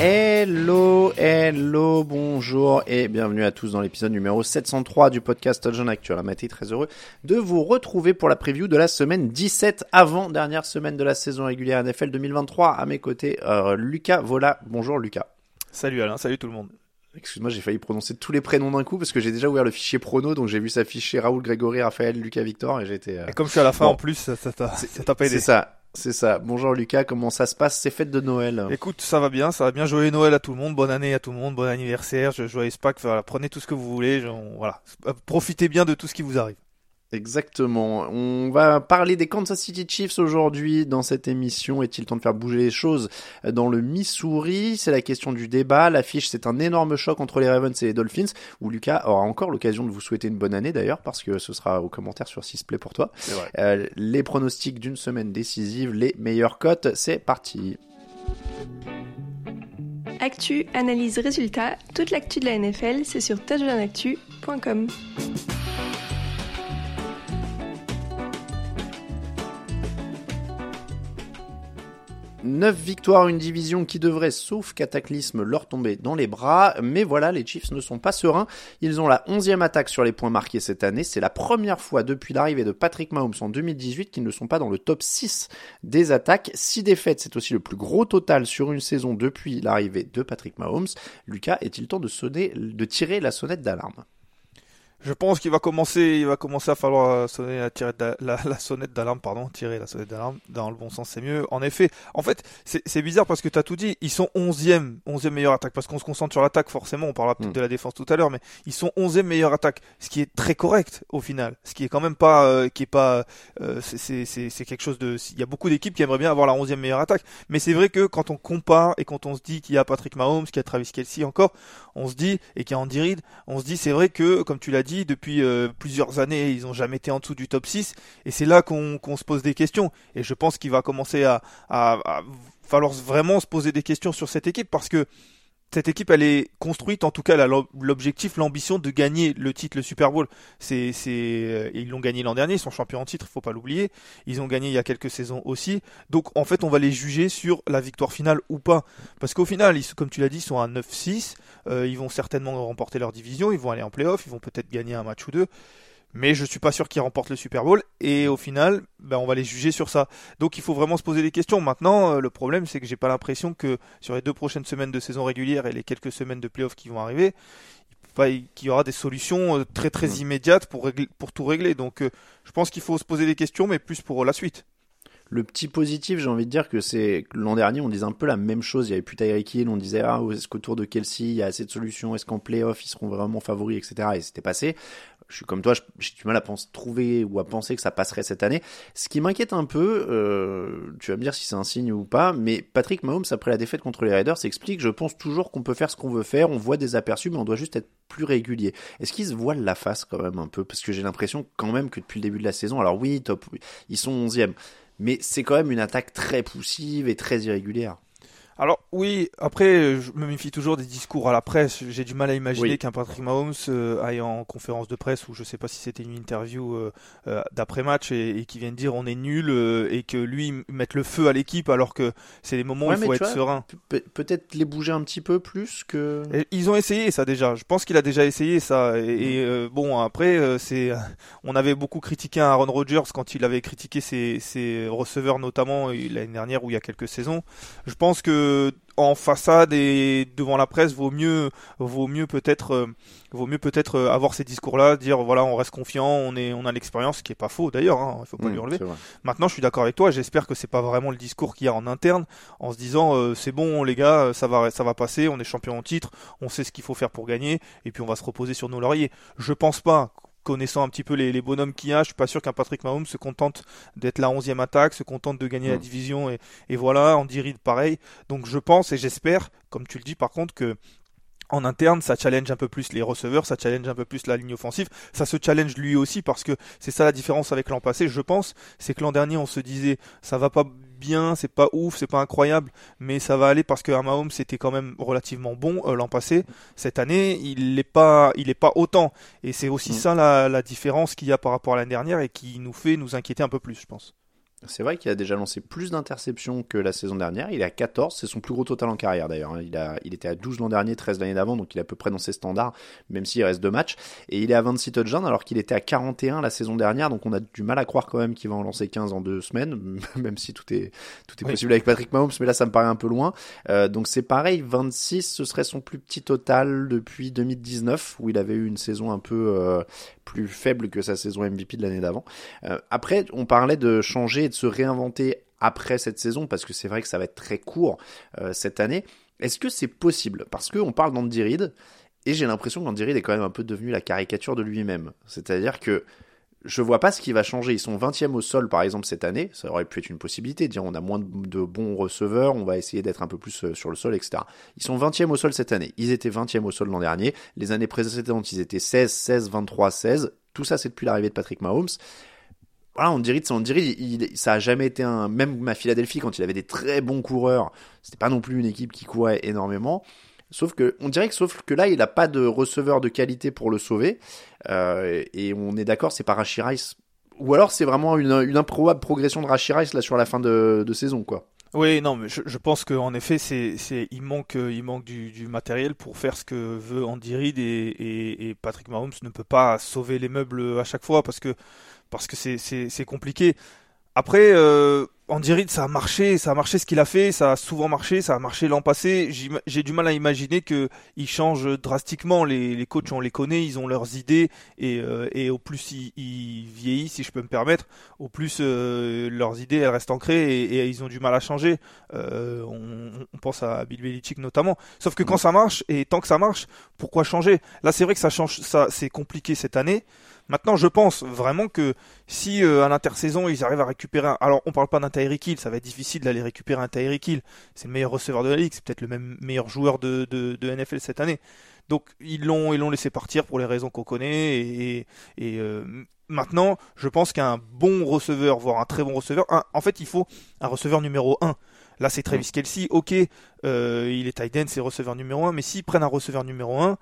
Hello, hello, bonjour et bienvenue à tous dans l'épisode numéro 703 du podcast John Actuel. Mathé, très heureux de vous retrouver pour la preview de la semaine 17 avant dernière semaine de la saison régulière NFL 2023. À mes côtés, euh, Lucas Vola. Bonjour Lucas. Salut Alain, salut tout le monde. Excuse-moi, j'ai failli prononcer tous les prénoms d'un coup parce que j'ai déjà ouvert le fichier prono, donc j'ai vu s'afficher Raoul, Grégory, Raphaël, Lucas, Victor et j'étais. euh, Et comme je suis à la fin Bon. en plus, ça ça t'a ça t'a pas aidé. C'est ça, c'est ça. Bonjour Lucas, comment ça se passe? Ces fêtes de Noël. Écoute, ça va bien, ça va bien. Joyeux Noël à tout le monde, bonne année à tout le monde, bon anniversaire, je- joyeux Pâques, voilà, prenez tout ce que vous voulez, voilà, profitez bien de tout ce qui vous arrive. Exactement. On va parler des Kansas City Chiefs aujourd'hui dans cette émission. Est-il temps de faire bouger les choses dans le Missouri? C'est la question du débat. L'affiche, c'est un énorme choc entre les Ravens et les Dolphins, où Lucas aura encore l'occasion de vous souhaiter une bonne année d'ailleurs, parce que ce sera au commentaire sur Sisplay pour toi. vrai. Euh, les pronostics d'une semaine décisive, les meilleures cotes, c'est parti. Actu, analyse, résultat, toute l'actu de la NFL, c'est sur touchdownactu.com. Neuf victoires, une division qui devrait, sauf cataclysme, leur tomber dans les bras. Mais voilà, les Chiefs ne sont pas sereins. Ils ont la onzième attaque sur les points marqués cette année. C'est la première fois depuis l'arrivée de Patrick Mahomes en 2018 qu'ils ne sont pas dans le top 6 des attaques. Six défaites, c'est aussi le plus gros total sur une saison depuis l'arrivée de Patrick Mahomes. Lucas, est-il temps de sonner, de tirer la sonnette d'alarme? Je pense qu'il va commencer, il va commencer à falloir sonner la, tirer la, la sonnette d'alarme, pardon, tirer la sonnette d'alarme. Dans le bon sens, c'est mieux. En effet, en fait, c'est bizarre parce que tu as tout dit, ils sont 11e, 11e meilleure attaque. Parce qu'on se concentre sur l'attaque forcément, on parlera peut-être Mm. de la défense tout à l'heure mais ils sont 11e meilleure attaque, ce qui est très correct au final, ce qui est quand même pas euh, qui est pas euh, c'est quelque chose de il y a beaucoup d'équipes qui aimeraient bien avoir la 11e meilleure attaque, mais c'est vrai que quand on compare et quand on se dit qu'il y a Patrick Mahomes, qu'il y a Travis Kelsey encore, on se dit et qu'il y a Andy Reid, on se dit c'est vrai que comme tu l'as dit depuis euh, plusieurs années ils ont jamais été en dessous du top 6 et c'est là qu'on se pose des questions. Et je pense qu'il va commencer à falloir vraiment se poser des questions sur cette équipe parce que cette équipe, elle est construite, en tout cas, l'objectif, l'ambition de gagner le titre, le Super Bowl. C'est, c'est, euh, ils l'ont gagné l'an dernier, ils sont champions en titre, faut pas l'oublier. Ils ont gagné il y a quelques saisons aussi. Donc, en fait, on va les juger sur la victoire finale ou pas. Parce qu'au final, ils, comme tu l'as dit, ils sont à 9-6. Euh, ils vont certainement remporter leur division, ils vont aller en playoff, ils vont peut-être gagner un match ou deux. Mais je suis pas sûr qu'ils remportent le Super Bowl. Et au final, ben, on va les juger sur ça. Donc il faut vraiment se poser des questions. Maintenant, euh, le problème, c'est que j'ai pas l'impression que sur les deux prochaines semaines de saison régulière et les quelques semaines de playoffs qui vont arriver, il- qu'il y aura des solutions euh, très très immédiates pour, régler, pour tout régler. Donc euh, je pense qu'il faut se poser des questions, mais plus pour la suite. Le petit positif, j'ai envie de dire que c'est que l'an dernier, on disait un peu la même chose. Il y avait plus Tyreek Hill, on disait ah est-ce qu'autour de Kelsey, il y a assez de solutions, est-ce qu'en playoff ils seront vraiment favoris, etc. Et c'était passé. Je suis comme toi, j'ai du mal à trouver ou à penser que ça passerait cette année. Ce qui m'inquiète un peu, euh, tu vas me dire si c'est un signe ou pas, mais Patrick Mahomes après la défaite contre les Raiders s'explique. Je pense toujours qu'on peut faire ce qu'on veut faire, on voit des aperçus, mais on doit juste être plus régulier. Est-ce qu'ils se voilent la face quand même un peu? Parce que j'ai l'impression quand même que depuis le début de la saison, alors oui, top, ils sont 11e, mais c'est quand même une attaque très poussive et très irrégulière. Alors oui, après je me méfie toujours des discours à la presse. J'ai du mal à imaginer Oui. qu'un Patrick Mahomes euh, aille en conférence de presse ou je sais pas si c'était une interview euh, euh, d'après match et, et qui vienne dire on est nul et que lui mette le feu à l'équipe alors que c'est les moments Ouais, où il faut être vois, serein. Pe- Peut-être les bouger un petit peu plus que. Et ils ont essayé ça déjà. Je pense qu'il a déjà essayé ça. Et, et, bon après, c'est, on avait beaucoup critiqué Aaron Rodgers quand il avait critiqué ses, ses receveurs notamment l'année dernière ou il y a quelques saisons. Je pense que en façade et devant la presse vaut mieux, vaut mieux peut-être, euh, vaut mieux peut-être euh, avoir ces discours-là, dire voilà on reste confiant, on est, on a l'expérience, ce qui est pas faux d'ailleurs. Hein, il faut pas Mmh, lui enlever. Maintenant, je suis d'accord avec toi. J'espère que c'est pas vraiment le discours qu'il y a en interne, en se disant euh, c'est bon les gars, ça va, ça va passer, on est champion en titre, on sait ce qu'il faut faire pour gagner, et puis on va se reposer sur nos lauriers. Je pense pas. Connaissant un petit peu les, les bonhommes qu'il y a, je suis pas sûr qu'un Patrick Mahomes se contente d'être la onzième attaque, se contente de gagner la Mm. division et, et voilà, Andy Reid pareil. Donc je pense et j'espère, comme tu le dis par contre, que en interne, ça challenge un peu plus les receveurs, ça challenge un peu plus la ligne offensive, ça se challenge lui aussi parce que c'est ça la différence avec l'an passé, je pense, c'est que l'an dernier on se disait ça va pas bien, c'est pas ouf, c'est pas incroyable, mais ça va aller parce que Mahomes était quand même relativement bon euh, l'an passé. Cette année, il n'est pas, il est pas autant, et c'est aussi Mm. ça la, la différence qu'il y a par rapport à l'année dernière et qui nous fait nous inquiéter un peu plus, je pense. C'est vrai qu'il a déjà lancé plus d'interceptions que la saison dernière. Il est à 14, c'est son plus gros total en carrière d'ailleurs. hein. Il, a, il était à 12 l'an dernier, 13 l'année d'avant, donc il est à peu près dans ses standards, même s'il reste deux matchs. Et il est à 26 touchdowns alors qu'il était à 41 la saison dernière, donc on a du mal à croire quand même qu'il va en lancer 15 en deux semaines, même si tout est, tout est Oui. possible avec Patrick Mahomes, mais là ça me paraît un peu loin. Euh, donc c'est pareil, 26, ce serait son plus petit total depuis 2019, où il avait eu une saison un peu euh, plus faible que sa saison MVP de l'année d'avant. Euh, après, on parlait de changer et de se réinventer après cette saison, parce que c'est vrai que ça va être très court euh, cette année. Est-ce que c'est possible? Parce qu'on parle d'Andy Reid, et j'ai l'impression qu'Andy Reid est quand même un peu devenu la caricature de lui-même. C'est-à-dire que je vois pas ce qui va changer. Ils sont 20e au sol, par exemple, cette année. Ça aurait pu être une possibilité. Dire, on a moins de, bons receveurs, on va essayer d'être un peu plus euh, sur le sol, etc. Ils sont 20e au sol cette année. Ils étaient 20e au sol l'an dernier. Les années précédentes, ils étaient 16, 16, 23, 16. Tout ça, c'est depuis l'arrivée de Patrick Mahomes. Voilà, on dirait, on dirait, ça a jamais été un, même à Philadelphie, quand il avait des très bons coureurs, c'était pas non plus une équipe qui courait énormément. Sauf que, on dirait que, sauf que là, il a pas de receveur de qualité pour le sauver. Euh, et on est d'accord, c'est pas Rashi Rice. Ou alors c'est vraiment une, une improbable progression de Rashi Rice là sur la fin de, de saison, quoi. Oui, non, mais je, je pense qu'en effet, c'est, c'est, il manque, euh, il manque du, du matériel pour faire ce que veut Andy Reid et, et, et Patrick Mahomes ne peut pas sauver les meubles à chaque fois parce que, parce que c'est, compliqué. Après, euh, Andy Reid, ça a marché, ça a marché ce qu'il a fait, ça a souvent marché, ça a marché l'an passé. J'ai du mal à imaginer que il change drastiquement. Les, les coachs, on les connaît, ils ont leurs idées et, euh, et au plus ils, ils vieillissent, si je peux me permettre, au plus euh, leurs idées elles restent ancrées et, et ils ont du mal à changer. Euh, on, on pense à Bill Belichick notamment. Sauf que quand ça marche et tant que ça marche, pourquoi changer? Là, c'est vrai que ça change, ça c'est compliqué cette année. Maintenant, je pense vraiment que si euh, à l'intersaison ils arrivent à récupérer, un... alors on parle pas d'un Tyreek Hill, ça va être difficile d'aller récupérer un Tyreek Hill. C'est le meilleur receveur de la ligue, c'est peut-être le même meilleur joueur de, de, de NFL cette année. Donc ils l'ont ils l'ont laissé partir pour les raisons qu'on connaît et, et euh, maintenant je pense qu'un bon receveur, voire un très bon receveur, un- en fait il faut un receveur numéro 1. Là c'est Travis Kelsey, ok, euh, il est tight end, c'est receveur numéro 1, mais s'ils prennent un receveur numéro 1,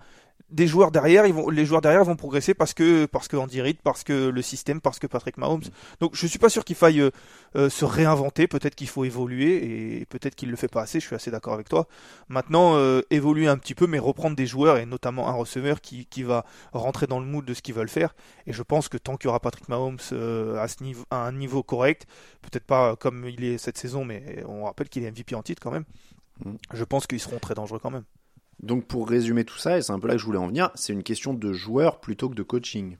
des joueurs derrière, ils vont, les joueurs derrière vont progresser parce que parce que Andy Reid, parce que le système, parce que Patrick Mahomes. Donc je suis pas sûr qu'il faille euh, euh, se réinventer. Peut-être qu'il faut évoluer et peut-être qu'il le fait pas assez. Je suis assez d'accord avec toi. Maintenant, euh, évoluer un petit peu, mais reprendre des joueurs et notamment un receveur qui, qui va rentrer dans le mood de ce qu'ils veulent faire. Et je pense que tant qu'il y aura Patrick Mahomes euh, à, ce niveau, à un niveau correct, peut-être pas comme il est cette saison, mais on rappelle qu'il est MVP en titre quand même. Mm. Je pense qu'ils seront très dangereux quand même. Donc pour résumer tout ça, et c'est un peu là que je voulais en venir, c'est une question de joueur plutôt que de coaching.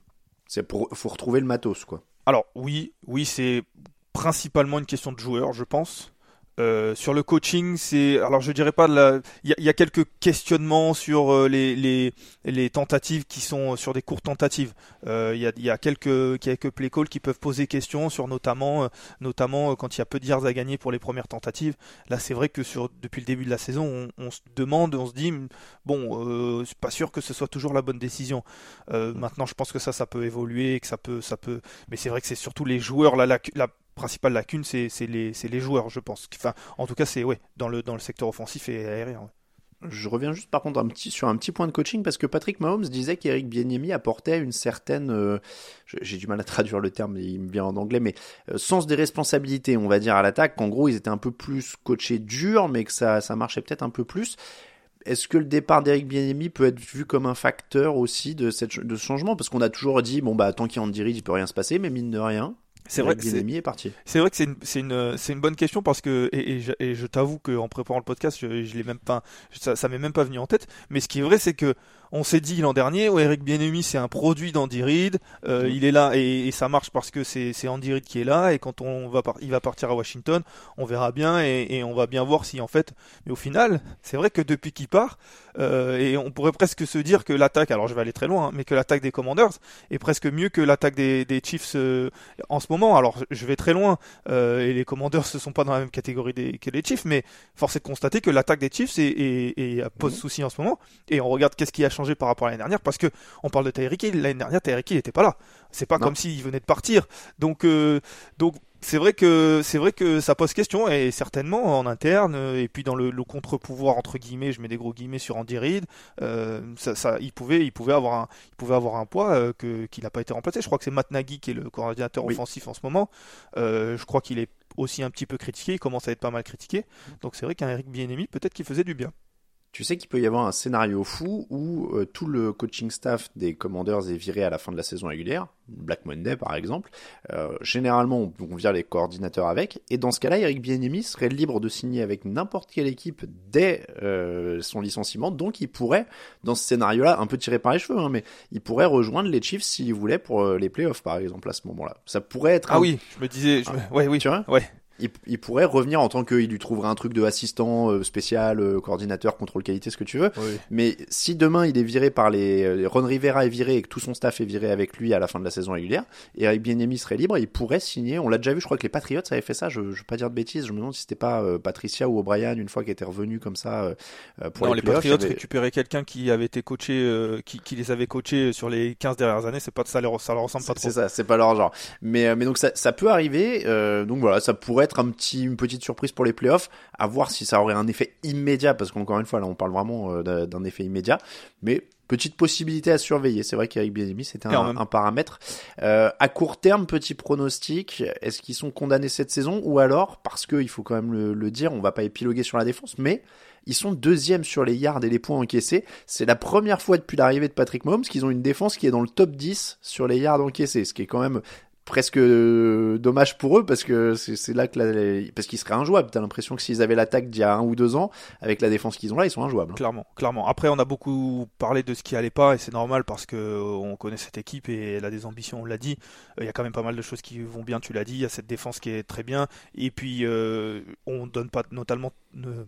C'est pour, faut retrouver le matos, quoi. Alors oui, oui, c'est principalement une question de joueur, je pense. Euh, sur le coaching, c'est alors je dirais pas de la. Il y y a quelques questionnements sur euh, les, les les tentatives qui sont sur des courtes tentatives. Euh, il y a y a quelques quelques play calls qui peuvent poser question sur notamment euh, notamment quand il y a peu de yards à gagner pour les premières tentatives. Là, c'est vrai que sur depuis le début de la saison, on, on se demande, on se dit bon, euh, c'est pas sûr que ce soit toujours la bonne décision. Maintenant, je pense que ça, ça peut évoluer, que ça peut ça peut mais c'est vrai que c'est surtout les joueurs là, la, la principale lacune, c'est les, les joueurs, je pense. Enfin, en tout cas, c'est ouais, dans le, dans le secteur offensif et aérien. Je reviens juste par contre sur un petit point de coaching parce que Patrick Mahomes disait qu'Eric Bieniemi apportait une certaine, euh, j'ai du mal à traduire le terme, il me vient en anglais, mais euh, sens des responsabilités, on va dire à l'attaque, qu'en gros ils étaient un peu plus coachés dur, mais que ça, ça marchait peut-être un peu plus. Est-ce que le départ d'Eric Bieniemi peut être vu comme un facteur aussi de, cette, de ce changement? Parce qu'on a toujours dit, bon bah tant qu'il y a Andy Reid, il peut rien se passer, mais mine de rien, c'est vrai, que est, parti. C'est vrai que c'est une, c'est une, c'est une bonne question parce que et, je, et je t'avoue qu'en préparant le podcast, je, je l'ai même pas, ça, ça m'est même pas venu en tête. Mais ce qui est vrai, c'est que on s'est dit l'an dernier, oh, Eric Bienemi c'est un produit d'Andy Reid, euh, mm. il est là et, ça marche parce que c'est, Andy Reid qui est là et quand on va il va partir à Washington, on verra bien et, et, on va bien voir si en fait. Mais au final, c'est vrai que depuis qu'il part, euh, et on pourrait presque se dire que l'attaque, alors je vais aller très loin, hein, mais que l'attaque des Commanders est presque mieux que l'attaque des, des Chiefs euh, en ce moment. Alors je vais très loin et les Commanders ne sont pas dans la même catégorie des, que les Chiefs, mais force est de constater que l'attaque des Chiefs est, est, est pose mm. souci en ce moment. Et on regarde qu'est-ce qui a changé par rapport à l'année dernière parce que on parle de Tyreek Hill. L'année dernière, Tyreek Hill n'était pas là. C'est pas comme s'il venait de partir. Donc, euh, donc c'est vrai que c'est vrai que ça pose question et certainement en interne et puis dans le, contre-pouvoir entre guillemets, je mets des gros guillemets sur Andy Reid, euh, ça, il pouvait il pouvait avoir un il pouvait avoir un poids euh, que qui n'a pas été remplacé. Je crois que c'est Matt Nagy qui est le coordinateur offensif en ce moment. je crois qu'il est aussi un petit peu critiqué, il commence à être pas mal critiqué. Donc c'est vrai qu'un Eric Bienemi peut-être qu'il faisait du bien. Tu sais qu'il peut y avoir un scénario fou où euh, tout le coaching staff des Commanders est viré à la fin de la saison régulière, Black Monday par exemple. Euh, généralement, on, vire les coordinateurs avec, et dans ce cas-là, Eric Bieniemy serait libre de signer avec n'importe quelle équipe dès euh, son licenciement, donc il pourrait, dans ce scénario-là, un peu tiré par les cheveux, hein, mais il pourrait rejoindre les Chiefs s'il voulait pour les playoffs par exemple à ce moment-là. Ça pourrait être. Ah oui, je me disais, je... Ah. ouais, oui, tu vois, ouais il, pourrait revenir en tant qu'il lui trouverait un truc de assistant euh, spécial, euh, coordinateur, contrôle qualité, ce que tu veux. Mais si demain il est viré par les, euh, Ron Rivera est viré et que tout son staff est viré avec lui à la fin de la saison régulière, et Eric Bieniemy serait libre, il pourrait signer. On l'a déjà vu, je crois que les Patriots avaient fait ça. Je, je veux pas dire de bêtises, je me demande si c'était pas Patricia ou O'Brien une fois qui était revenu comme ça pour non, les, Patriots récupéraient quelqu'un qui avait été coaché, qui, qui, les avait coachés sur les 15 dernières années. C'est pas ça, leur, ça leur ressemble pas trop. C'est ça, c'est pas leur genre. Mais mais donc ça, ça peut arriver. donc voilà, ça pourrait être un petit une petite surprise pour les playoffs, à voir si ça aurait un effet immédiat, parce qu'encore une fois, là, on parle vraiment euh, d'un effet immédiat, mais petite possibilité à surveiller. C'est vrai qu'avec Bienemi, c'était un, un, paramètre. Euh, à court terme, petit pronostic, est-ce qu'ils sont condamnés cette saison, ou alors, parce qu'il faut quand même le, le, dire, on va pas épiloguer sur la défense, mais ils sont deuxièmes sur les yards et les points encaissés. C'est la première fois depuis l'arrivée de Patrick Mahomes qu'ils ont une défense qui est dans le top 10 sur les yards encaissés, ce qui est quand même presque euh, dommage pour eux parce que c'est là que la, parce qu'ils seraient injouables. T'as l'impression que s'ils avaient l'attaque d'il y a un ou deux ans, avec la défense qu'ils ont là, ils sont injouables. Hein. Clairement, clairement. Après, on a beaucoup parlé de ce qui allait pas et c'est normal parce que euh, on connaît cette équipe et elle a des ambitions. On l'a dit. Il y a quand même pas mal de choses qui vont bien. Tu l'as dit. Il y a cette défense qui est très bien et puis euh, on donne pas notamment,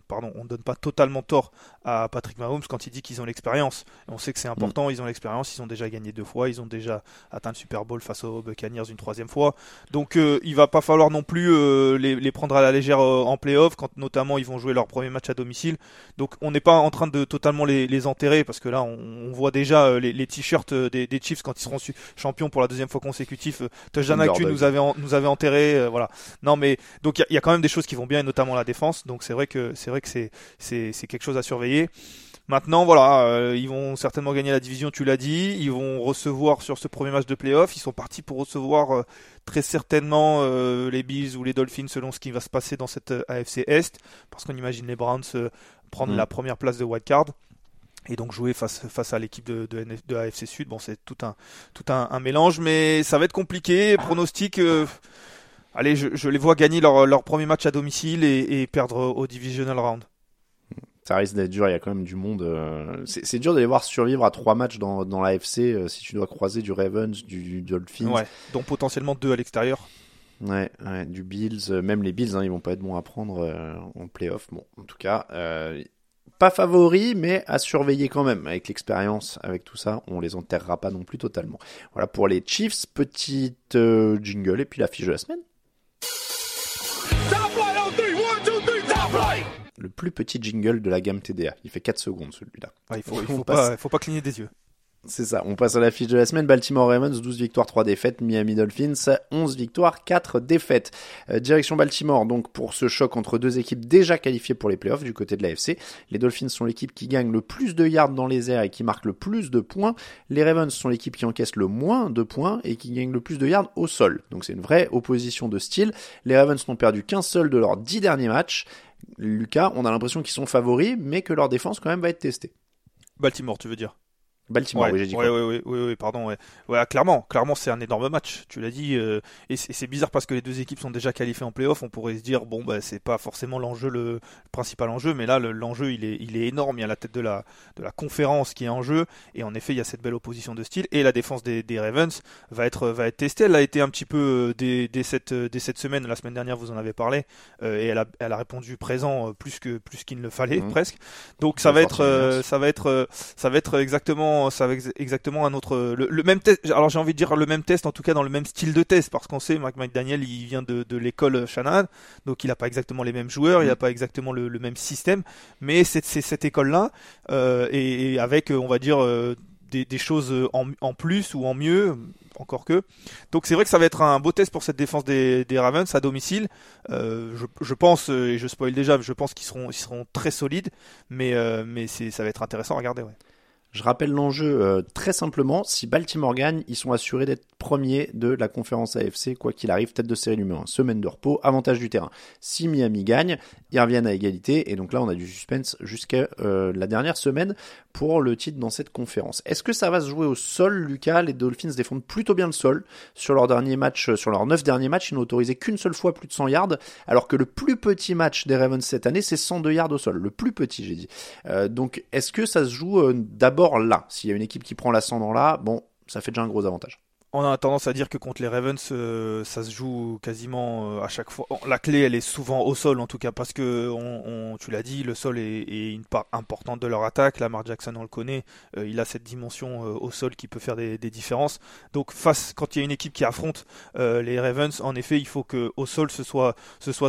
pardon, on donne pas totalement tort à Patrick Mahomes quand il dit qu'ils ont l'expérience. On sait que c'est important. Mm. Ils ont l'expérience. Ils ont déjà gagné deux fois. Ils ont déjà atteint le Super Bowl face aux Buccaneers une troisième fois. Donc euh, il va pas falloir non plus euh, les, prendre à la légère euh, en playoff, quand notamment ils vont jouer leur premier match à domicile. Donc on n'est pas en train de totalement les, enterrer, parce que là on, voit déjà les, t-shirts des, Chiefs quand ils seront champions pour la deuxième fois consécutive. Touchdown Actu nous avait, nous avait enterré, voilà. Non mais donc il y, a quand même des choses qui vont bien, et notamment la défense. Donc c'est vrai que c'est vrai que c'est c'est quelque chose à surveiller. Maintenant, voilà, euh, ils vont certainement gagner la division, tu l'as dit. Ils vont recevoir sur ce premier match de playoff. Ils sont partis pour recevoir euh, très certainement euh, les Bills ou les Dolphins selon ce qui va se passer dans cette AFC Est. Parce qu'on imagine les Browns prendre mm. la première place de wildcard et donc jouer face face à l'équipe de, de, de, AFC Sud. Bon, c'est tout un tout un, un, mélange, mais ça va être compliqué. Pronostic. allez, je, je, les vois gagner leur, leur premier match à domicile et, et perdre au divisional round ça risque d'être dur, il y a quand même du monde. Euh, c'est dur de les voir survivre à trois matchs dans, dans l'AFC euh, si tu dois croiser du Ravens, du, Dolphins. Ouais, dont potentiellement deux à l'extérieur. Ouais, ouais, du Bills, euh, même les Bills, hein, ils vont pas être bons à prendre en playoff. Bon, en tout cas, pas favoris, mais à surveiller quand même. Avec l'expérience, avec tout ça, on les enterrera pas non plus totalement. Voilà pour les Chiefs, petite jingle et puis la fiche de la semaine. Le plus petit jingle de la gamme TDA. Il fait 4 secondes celui-là. il faut, faut, pas, faut pas cligner des yeux. C'est ça, on passe à la fiche de la semaine. Baltimore Ravens, 12 victoires, 3 défaites. Miami Dolphins, 11 victoires, 4 défaites. Euh, direction Baltimore, donc pour ce choc entre deux équipes déjà qualifiées pour les playoffs du côté de l'AFC. Les Dolphins sont l'équipe qui gagne le plus de yards dans les airs et qui marque le plus de points. Les Ravens sont l'équipe qui encaisse le moins de points et qui gagne le plus de yards au sol. Donc c'est une vraie opposition de style. Les Ravens n'ont perdu qu'un seul de leurs 10 derniers matchs. Lucas, on a l'impression qu'ils sont favoris, mais que leur défense quand même va être testée. Baltimore, tu veux dire? Baltimore, oui, j'ai dit ouais, oui, oui, oui, pardon. Ouais. ouais clairement, clairement, c'est un énorme match. Tu l'as dit, euh, et c'est bizarre parce que les deux équipes sont déjà qualifiées en playoff. On pourrait se dire, bon, bah, c'est pas forcément l'enjeu, le, principal enjeu, mais là, l'enjeu, il est, il est énorme. Il y a la tête de la, de la conférence qui est en jeu, et en effet, il y a cette belle opposition de style. Et la défense des, des Ravens va être, va être testée. Elle a été un petit peu euh, dès, dès, cette, dès cette semaine, la semaine dernière, vous en avez parlé, euh, et elle a, elle a répondu présent plus que, plus qu'il ne le fallait mmh. presque. Donc ça va, être, ça va être, ça va être exactement, ça va exactement exactement un autre le, même test. Alors j'ai envie de dire le même test, en tout cas dans le même style de test, parce qu'on sait Mike Daniel il vient de, de l'école Shanahan, donc il n'a pas exactement les mêmes joueurs, il n'a mm. pas exactement le, même système, mais c'est cette école-là euh, et, avec on va dire euh, des, des, choses en, en, plus ou en mieux, encore que. Donc c'est vrai que ça va être un beau test pour cette défense des, des Ravens à domicile. Euh, je, je, pense, et je spoil déjà, je pense qu'ils seront, ils seront très solides, mais, euh, mais ça va être intéressant à regarder. Ouais. Je rappelle l'enjeu euh, très simplement, si Baltimore gagne, ils sont assurés d'être premiers de la conférence AFC, quoi qu'il arrive, tête de série numéro 1. Semaine de repos, avantage du terrain. Si Miami gagne, ils reviennent à égalité, et donc là on a du suspense jusqu'à euh, la dernière semaine pour le titre dans cette conférence. Est-ce que ça va se jouer au sol, Lucas? Les Dolphins défendent plutôt bien le sol. Sur leur dernier match, sur leurs 9 derniers matchs, ils n'ont autorisé qu'une seule fois plus de 100 yards, alors que le plus petit match des Ravens cette année, c'est 102 yards au sol. Le plus petit, j'ai dit. Euh, donc est-ce que ça se joue d'abord là. S'il y a une équipe qui prend l'ascendant là, bon, ça fait déjà un gros avantage on a tendance à dire que contre les Ravens, euh, ça se joue quasiment euh, à chaque fois. La clé, elle est souvent au sol, en tout cas, parce que tu l'as dit, le sol est, une part importante de leur attaque. Lamar Jackson, on le connaît, euh, il a cette dimension au sol qui peut faire des, différences. Donc, face, quand il y a une équipe qui affronte les Ravens, en effet, il faut que au sol ce soit,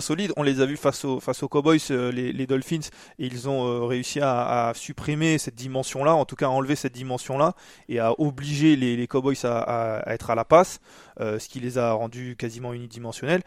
solide. On les a vus face, aux Cowboys, les, Dolphins, et ils ont réussi à, supprimer cette dimension-là, en tout cas à enlever cette dimension-là, et à obliger les, Cowboys à être à la passe, euh, ce qui les a rendus quasiment unidimensionnels.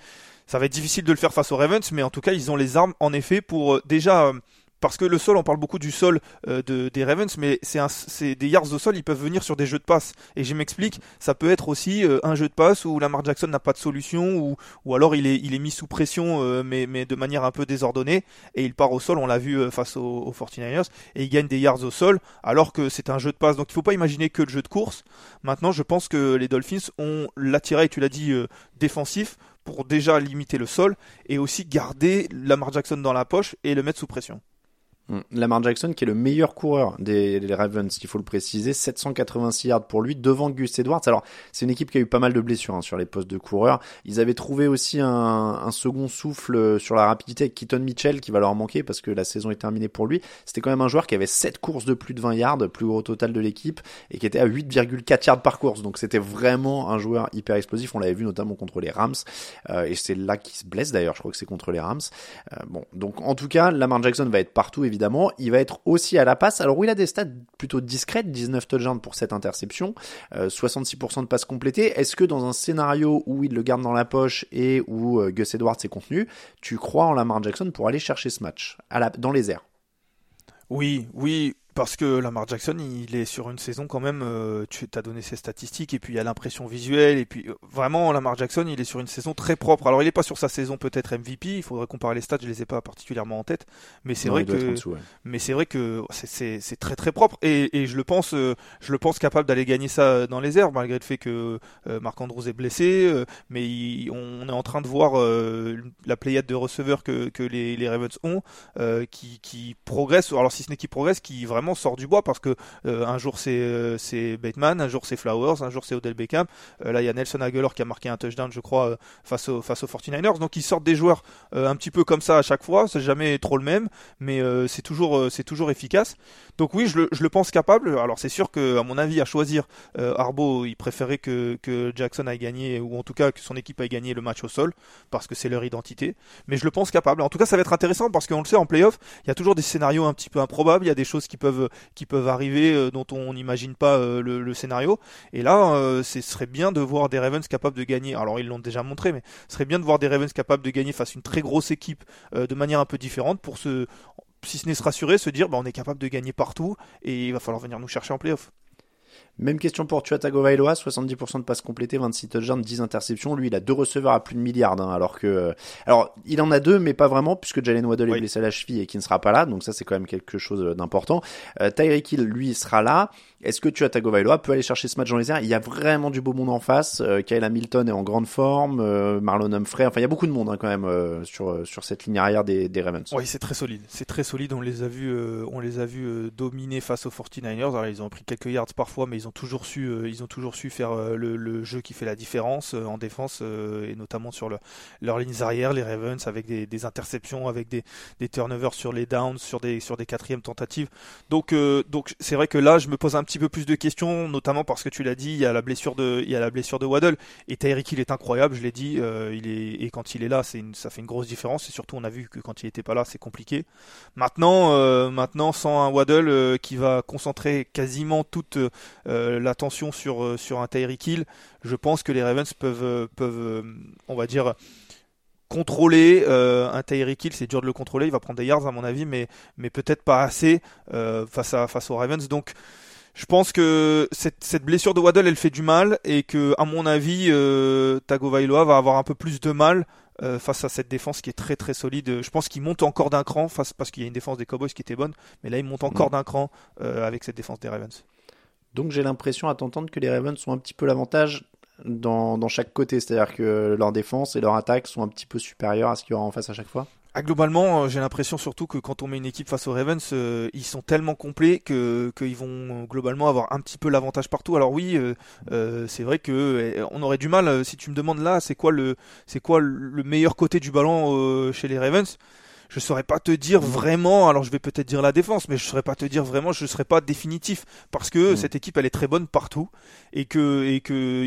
Ça va être difficile de le faire face aux Ravens, mais en tout cas, ils ont les armes en effet pour euh, déjà euh, parce que le sol, on parle beaucoup du sol euh, de, des Ravens, mais c'est des yards au sol, ils peuvent venir sur des jeux de passe. Et je m'explique, ça peut être aussi euh, un jeu de passe où Lamar Jackson n'a pas de solution, ou, ou alors il est, il est mis sous pression, euh, mais, mais de manière un peu désordonnée, et il part au sol, on l'a vu face aux, aux, 49ers, et il gagne des yards au sol, alors que c'est un jeu de passe. Donc il faut pas imaginer que le jeu de course. Maintenant, je pense que les Dolphins ont l'attiré, tu l'as dit, défensif, pour déjà limiter le sol, et aussi garder Lamar Jackson dans la poche et le mettre sous pression. Lamar Jackson qui est le meilleur coureur des, Ravens, il faut le préciser, 786 yards pour lui devant Gus Edwards. Alors c'est une équipe qui a eu pas mal de blessures hein, sur les postes de coureurs. Ils avaient trouvé aussi un, un, second souffle sur la rapidité avec Keaton Mitchell qui va leur manquer parce que la saison est terminée pour lui. C'était quand même un joueur qui avait 7 courses de plus de 20 yards, plus gros total de l'équipe, et qui était à 8,4 yards par course. Donc c'était vraiment un joueur hyper explosif. On l'avait vu notamment contre les Rams, euh, et c'est là qu'il se blesse d'ailleurs. Je crois que c'est contre les Rams. Euh, bon, donc en tout cas, Lamar Jackson va être partout évidemment il va être aussi à la passe. Alors oui, il a des stats plutôt discrètes, 19 touchdowns pour cette interception, 66% euh, de passes complétées. Est-ce que dans un scénario où il le garde dans la poche et où euh, Gus Edwards est contenu, tu crois en Lamar Jackson pour aller chercher ce match dans les airs? Oui, oui, parce que Lamar Jackson, il est sur une saison quand même, euh, tu as donné ses statistiques, et puis il y a l'impression visuelle, et puis euh, vraiment, Lamar Jackson, il est sur une saison très propre. Alors il n'est pas sur sa saison peut-être MVP, il faudrait comparer les stats, je les ai pas particulièrement en tête, mais c'est vrai, que, mais c'est vrai que c'est très très propre, et, et je le pense, euh, je le pense capable d'aller gagner ça dans les airs, malgré le fait que Marc Andrews est blessé, mais on est en train de voir la pléiade de receveurs que, que les, les Ravens ont, qui, qui progressent, alors si ce n'est qui progressent, qui vraiment sort du bois parce que euh, un jour c'est euh, c'est Bateman, un jour c'est Flowers, un jour c'est Odell Beckham. Euh, là il y a Nelson Aguilar qui a marqué un touchdown je crois face aux face aux 49ers. Donc ils sortent des joueurs un petit peu comme ça à chaque fois, c'est jamais trop le même mais c'est toujours c'est toujours efficace. Donc oui, je le, je le pense capable. Alors c'est sûr que à mon avis à choisir Arbo, il préférait que que Jackson aille gagné ou en tout cas que son équipe aille gagné le match au sol parce que c'est leur identité, mais je le pense capable. En tout cas, ça va être intéressant parce qu'on le sait en playoff, il y a toujours des scénarios un petit peu improbables, il y a des choses qui peuvent qui peuvent arriver dont on n'imagine pas le, scénario. Et là, ce serait bien de voir des Ravens capables de gagner. Alors ils l'ont déjà montré, mais ce serait bien de voir des Ravens capables de gagner face à une très grosse équipe de manière un peu différente pour se si ce n'est se rassurer, se dire bah, on est capable de gagner partout et il va falloir venir nous chercher en playoff. Même question pour Tua Tagovailoa, 70% de passes complétées, 26 touchdowns, 10 interceptions. Lui, il a deux receveurs à plus de milliards, hein, alors que, alors, il en a deux, mais pas vraiment, puisque Jalen Waddle est blessé à la cheville et qui ne sera pas là, donc ça, c'est quand même quelque chose d'important. Euh, Tyreek Hill, lui, sera là. Est-ce que tu as Tagovailoa peut aller chercher ce match dans les airs? Il y a vraiment du beau monde en face. Euh, Kyle Hamilton est en grande forme, euh, Marlon Humphrey. Enfin, il y a beaucoup de monde hein, quand même euh, sur euh, sur cette ligne arrière des, des Ravens. Oui, c'est très solide. C'est très solide. On les a vus, on les a vus dominer face aux 49ers. Alors, ils ont pris quelques yards parfois, mais ils ont toujours su, ils ont toujours su faire le, le, jeu qui fait la différence en défense et notamment sur le, leurs lignes arrière, les Ravens avec des, interceptions, avec des, turnovers sur les downs, sur des sur des quatrièmes tentatives. Donc donc c'est vrai que là, je me pose un petit peu plus de questions, notamment parce que tu l'as dit, il y a la blessure de, il y a la blessure de Waddle et Tyreek il est incroyable, je l'ai dit, euh, il est et quand il est là, c'est ça fait une grosse différence et surtout on a vu que quand il était pas là, c'est compliqué. Maintenant, euh, maintenant sans un Waddle euh, qui va concentrer quasiment toute l'attention sur sur un Tyreek Hill, je pense que les Ravens peuvent peuvent, on va dire contrôler euh, un Tyreek Hill, c'est dur de le contrôler, il va prendre des yards à mon avis, mais, mais peut-être pas assez euh, face, à, face aux Ravens. Donc je pense que cette, cette, blessure de Waddle, elle fait du mal et que, à mon avis, euh, Tagovailoa va avoir un peu plus de mal euh, face à cette défense qui est très très solide. Je pense qu'il monte encore d'un cran face parce qu'il y a une défense des Cowboys qui était bonne, mais là il monte encore mm. d'un cran euh, avec cette défense des Ravens. Donc j'ai l'impression à t'entendre que les Ravens sont un petit peu l'avantage dans, chaque côté, c'est-à-dire que leur défense et leur attaque sont un petit peu supérieures à ce qu'il y aura en face à chaque fois. Ah, globalement, euh, j'ai l'impression surtout que quand on met une équipe face aux Ravens, euh, ils sont tellement complets que qu'ils vont euh, globalement avoir un petit peu l'avantage partout. Alors oui, c'est vrai que on aurait du mal. si tu me demandes là, c'est quoi le c'est quoi le meilleur côté du ballon chez les Ravens? Je saurais pas te dire vraiment, alors je vais peut-être dire la défense, mais je saurais pas te dire vraiment, je serais pas définitif parce que mm. cette équipe elle est très bonne partout et que et que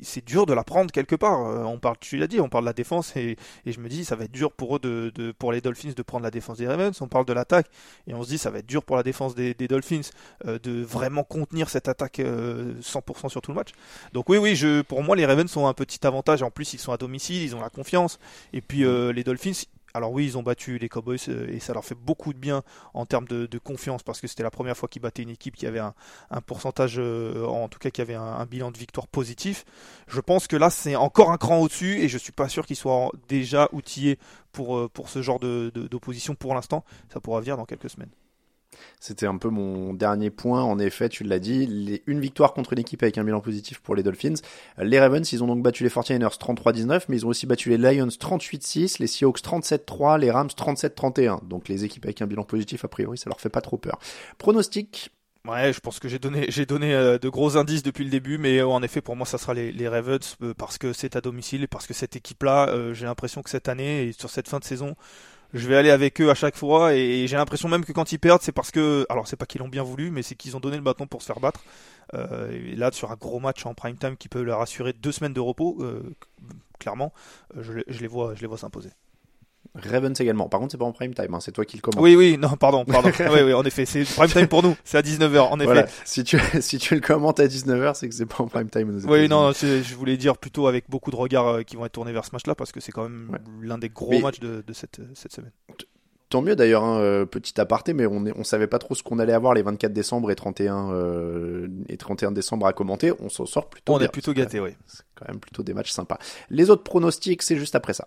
c'est dur de la prendre quelque part. Euh, on parle, tu l'as dit, on parle de la défense et, et, je me dis ça va être dur pour eux de, de, pour les Dolphins de prendre la défense des Ravens. On parle de l'attaque et on se dit ça va être dur pour la défense des, des Dolphins euh, de vraiment contenir cette attaque 100% euh, sur tout le match. Donc oui oui, je pour moi les Ravens ont un petit avantage. En plus ils sont à domicile, ils ont la confiance et puis les Dolphins alors oui, ils ont battu les Cowboys euh, et ça leur fait beaucoup de bien en termes de, confiance parce que c'était la première fois qu'ils battaient une équipe qui avait un, pourcentage, euh, en tout cas qui avait un, bilan de victoire positif. Je pense que là c'est encore un cran au-dessus et je suis pas sûr qu'ils soient déjà outillés pour, euh, pour ce genre d'opposition pour l'instant. Ça pourra venir dans quelques semaines. C'était un peu mon dernier point. En effet, tu l'as dit, une victoire contre une équipe avec un bilan positif pour les Dolphins. Les Ravens, ils ont donc battu les 49ers 33-19, mais ils ont aussi battu les Lions 38-6, les Seahawks 37-3, les Rams 37-31. Donc les équipes avec un bilan positif, a priori, ça leur fait pas trop peur. Pronostic? Ouais, je pense que j'ai donné, j'ai donné euh, de gros indices depuis le début, mais euh, en effet, pour moi, ça sera les, Ravens euh, parce que c'est à domicile et parce que cette équipe-là, j'ai l'impression que cette année et sur cette fin de saison, je vais aller avec eux à chaque fois et, j'ai l'impression même que quand ils perdent, c'est parce que, alors c'est pas qu'ils l'ont bien voulu, mais c'est qu'ils ont donné le bâton pour se faire battre. Euh, et là, sur un gros match en prime time qui peut leur assurer deux semaines de repos, euh, clairement, euh, je, je, les vois, je les vois s'imposer. Ravens également. Par contre, c'est pas en prime time, hein, c'est toi qui le commentes. Oui, oui, non, pardon, pardon. oui, oui, en effet, c'est prime time pour nous, c'est à 19h, en effet. Voilà. Si tu, si tu le commentes à 19h, c'est que c'est pas en prime time. Oui, non, je voulais dire plutôt avec beaucoup de regards euh, qui vont être tournés vers ce match-là, parce que c'est quand même l'un des gros matchs de, de cette, cette semaine. Tant mieux d'ailleurs, hein, euh, petit aparté, mais on, on savait pas trop ce qu'on allait avoir les 24 décembre et 31 euh, et 31 décembre à commenter. On s'en sort plutôt. On est plutôt gâté, oui. C'est quand même plutôt des matchs sympas. Les autres pronostics, c'est juste après ça.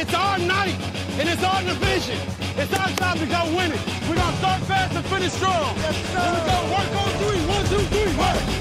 It's our night! and it's our division. It's our time to go win it. We're going to start fast and finish strong. Yes, sir. And we're going to work on three. One, two, three, work.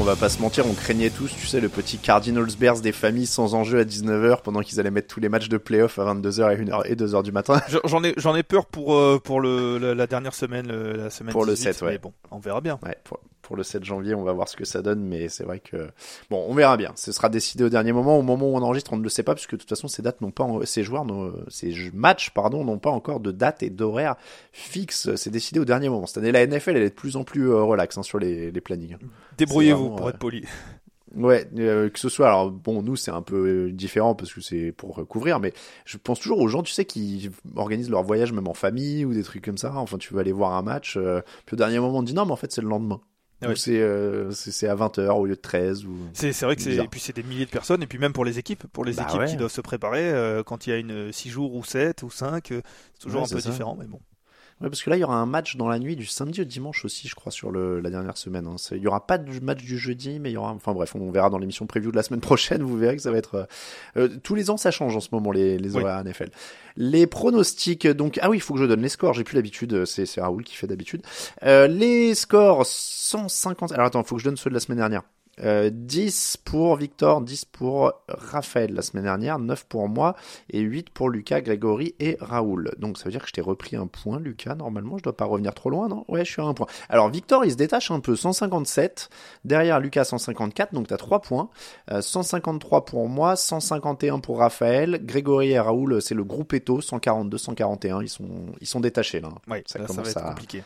on, va pas se mentir, on craignait tous, tu sais, le petit Cardinals Bears des familles sans enjeu à 19h pendant qu'ils allaient mettre tous les matchs de playoff à 22h et 1h et 2h du matin. J'en ai, j'en ai peur pour, euh, pour le, la, dernière semaine, la semaine Pour 18, le 7, ouais. Mais bon, on verra bien. Ouais, pour, pour, le 7 janvier, on va voir ce que ça donne, mais c'est vrai que, bon, on verra bien. Ce sera décidé au dernier moment. Au moment où on enregistre, on ne le sait pas, puisque de toute façon, ces dates n'ont pas, ces joueurs, ces matchs, pardon, n'ont pas encore de date et d'horaire fixe. C'est décidé au dernier moment. Cette année, la NFL, elle est de plus en plus euh, relax hein, sur les, les plannings. Débrouillez-vous pour être poli. Ouais, euh, que ce soit alors bon, nous c'est un peu euh, différent parce que c'est pour couvrir, mais je pense toujours aux gens, tu sais, qui organisent leur voyage même en famille ou des trucs comme ça. Enfin, tu veux aller voir un match, euh, puis au dernier moment on te dit non, mais en fait c'est le lendemain. Ouais. c'est c'est à 20h au lieu de 13 ou C'est vrai que c'est puis c'est des milliers de personnes et puis même pour les équipes, pour les bah équipes ouais. qui doivent se préparer quand il y a une 6 jours ou 7 ou 5, c'est toujours Ouais, un peu ça. différent mais bon. Ouais, parce que là, il y aura un match dans la nuit du samedi au dimanche aussi, je crois, sur le, la dernière semaine. hein. Il y aura pas de match du jeudi, mais il y aura. Enfin bref, on verra dans l'émission preview de la semaine prochaine. Vous verrez que ça va être. euh, euh, tous les ans, ça change en ce moment les, les Oui. horaires NFL. Les pronostics. Donc ah oui, il faut que je donne les scores. J'ai plus l'habitude. C'est c'est Raoul qui fait d'habitude. Euh, les scores 150. Alors attends, il faut que je donne ceux de la semaine dernière. Euh, 10 pour Victor, 10 pour Raphaël la semaine dernière, 9 pour moi et 8 pour Lucas, Grégory et Raoul. Donc ça veut dire que je t'ai repris un point, Lucas. Normalement, je dois pas revenir trop loin, non? Ouais, je suis à un point. Alors Victor, il se détache un peu, 157. Derrière Lucas, 154, donc t'as 3 points. Euh, 153 pour moi, 151 pour Raphaël. Grégory et Raoul, c'est le groupe Eto, 142, 141. Ils sont, ils sont détachés là. Ouais, Ça là, ça va commence être à- compliqué.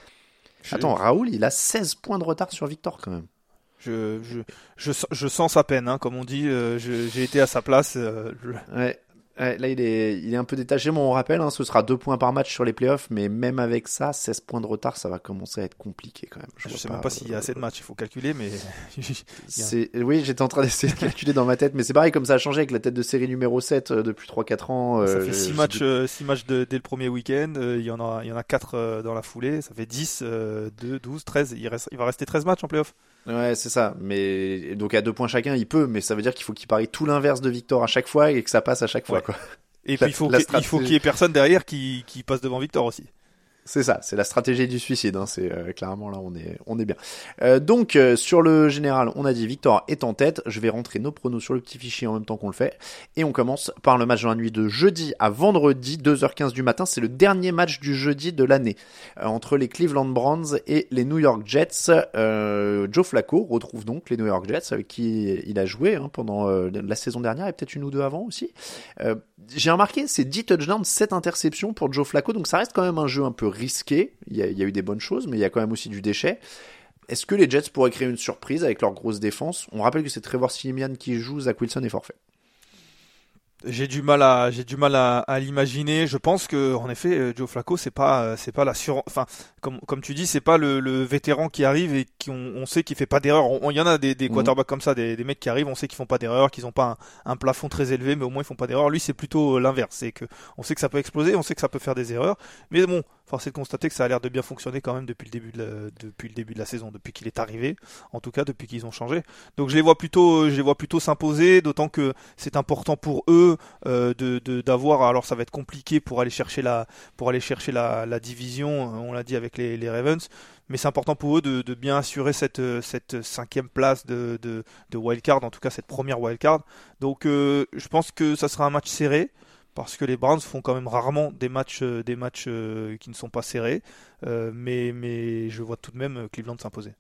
Attends, Raoul, il a 16 points de retard sur Victor quand même. Je, je, je, sens- je sens sa peine, hein, comme on dit. euh, J'ai été à sa place. euh, je- Ouais. Ouais, là, il est, il est un peu détaché, mais on rappelle, hein, ce sera deux points par match sur les playoffs, mais même avec ça, 16 points de retard, ça va commencer à être compliqué quand même. Je, vois sais même pas s'il y a assez de matchs, il faut calculer, mais oui, j'étais en train d'essayer de calculer dans ma tête, mais c'est pareil, comme ça a changé avec la tête de série numéro 7 euh, depuis 3-4 ans. ça euh, fait je- 6 je- matchs, euh, six matchs de- dès le premier week-end. euh, il y en a, il y en a 4 dans la foulée. Ça fait 10, euh, 2, 12, 13. Il, reste, il va rester 13 matchs en playoff. Ouais, c'est ça. Mais, donc à deux points chacun, il peut, mais ça veut dire qu'il faut qu'il parie tout l'inverse de Victor à chaque fois et que ça passe à chaque fois, Ouais. quoi. Et La- puis il faut qu'il y ait personne derrière qui, qui passe devant Victor aussi. C'est ça, c'est la stratégie du suicide. Hein, c'est euh, clairement là, on est, on est bien. Euh, donc euh, sur le général, on a dit Victor est en tête. Je vais rentrer nos pronos sur le petit fichier en même temps qu'on le fait, et on commence par le match dans la nuit de jeudi à vendredi, 2h15 du matin. C'est le dernier match du jeudi de l'année entre les Cleveland Browns et les New York Jets. Joe Flacco retrouve donc les New York Jets avec qui il a joué hein, pendant la saison dernière et peut-être une ou deux avant aussi. J'ai remarqué, c'est 10 touchdowns, 7 interceptions pour Joe Flacco, donc ça reste quand même un jeu un peu risqué. Il y a, il y a eu des bonnes choses, mais il y a quand même aussi du déchet. Est-ce que les Jets pourraient créer une surprise avec leur grosse défense? On rappelle que c'est Trevor Siemian qui joue, Zach Wilson est forfait. J'ai du mal à j'ai du mal à, à l'imaginer. Je pense que en effet euh, Joe Flacco c'est pas euh, c'est pas la sur enfin comme comme tu dis c'est pas le, le vétéran qui arrive et qui on, on sait qu'il fait pas d'erreur. Il y en a des, des Mhm. quarterbacks comme ça des, des mecs qui arrivent on sait qu'ils font pas d'erreur qu'ils ont pas un, un plafond très élevé mais au moins ils font pas d'erreur. Lui c'est plutôt euh, l'inverse c'est que on sait que ça peut exploser on sait que ça peut faire des erreurs mais bon force est de constater que ça a l'air de bien fonctionner quand même depuis le début de la, saison depuis qu'il est arrivé en tout cas depuis qu'ils ont changé. Donc je les vois plutôt je les vois plutôt s'imposer d'autant que c'est important pour eux euh, d'avoir alors ça va être compliqué pour aller chercher la pour aller chercher la, division euh, on l'a dit avec les, Ravens mais c'est important pour eux de, bien assurer cette cinquième place de wildcard en tout cas cette première wildcard donc euh, je pense que ça sera un match serré parce que les Browns font quand même rarement des matchs euh, des matchs euh, qui ne sont pas serrés. Euh, mais mais je vois tout de même Cleveland s'imposer.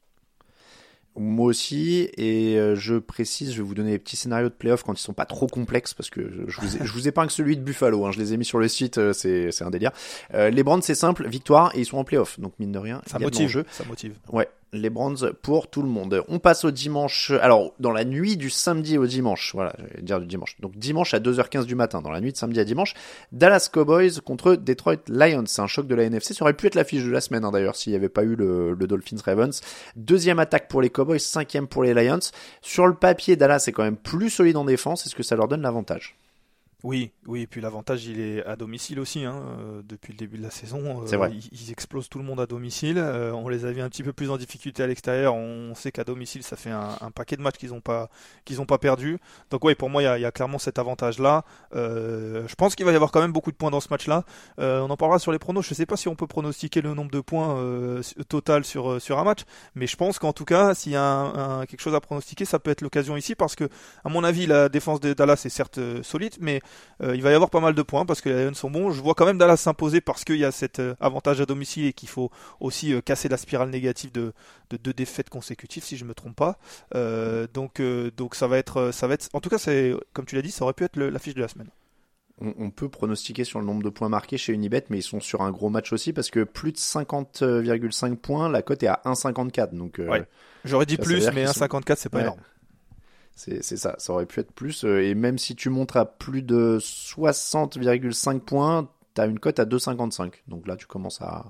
Moi aussi, et je précise, je vais vous donner les petits scénarios de playoff quand ils sont pas trop complexes, parce que je, vous, ai, je vous épargne celui de Buffalo, hein, je les ai mis sur le site, c'est c'est un délire. Euh, les Browns, c'est simple, victoire, et ils sont en playoff, donc mine de rien, ça motive ça motive. Ouais, les Browns pour tout le monde. On passe au dimanche. Alors, dans la nuit du samedi au dimanche, voilà, je vais dire du dimanche. Donc dimanche à 2h15 du matin, dans la nuit de samedi à dimanche, Dallas Cowboys contre Detroit Lions. C'est un choc de la NFC. Ça aurait pu être l'affiche de la semaine, hein, d'ailleurs, s'il n'y avait pas eu le, le Dolphins Ravens. Deuxième attaque pour les Cowboys, cinquième pour les Lions. Sur le papier, Dallas est quand même plus solide en défense. Est-ce que ça leur donne l'avantage? Oui, oui, et puis l'avantage il est à domicile aussi, hein, euh, depuis le début de la saison. C'est vrai. Ils, ils explosent tout le monde à domicile. Euh, on les a vus un petit peu plus en difficulté à l'extérieur. On sait qu'à domicile ça fait un, un paquet de matchs qu'ils n'ont pas qu'ils ont pas perdu. Donc oui, pour moi il y a, il y a clairement cet avantage-là. Euh, je pense qu'il va y avoir quand même beaucoup de points dans ce match-là. Euh, on en parlera sur les pronos. Je sais pas si on peut pronostiquer le nombre de points euh, total sur sur un match, mais je pense qu'en tout cas s'il y a un, un- quelque chose à pronostiquer, ça peut être l'occasion ici parce que à mon avis la défense de Dallas est certes euh, solide, mais euh, il va y avoir pas mal de points parce que les Lions sont bons. Je vois quand même Dallas s'imposer parce qu'il y a cet euh, avantage à domicile et qu'il faut aussi euh, casser la spirale négative de, de deux défaites consécutives si je me trompe pas. Euh, donc donc ça va être ça va être en tout cas c'est comme tu l'as dit ça aurait pu être l'affiche de la semaine. On, peut pronostiquer sur le nombre de points marqués chez Unibet, mais ils sont sur un gros match aussi parce que plus de 50,5 points, la cote est à 1,54. Donc euh. J'aurais dit plus mais qu'ils sont- 1,54 c'est pas Ouais. énorme. C'est ça, ça aurait pu être plus. euh, Et même si tu montres à plus de 60,5 points, t'as une cote à 2,55. Donc là, tu commences à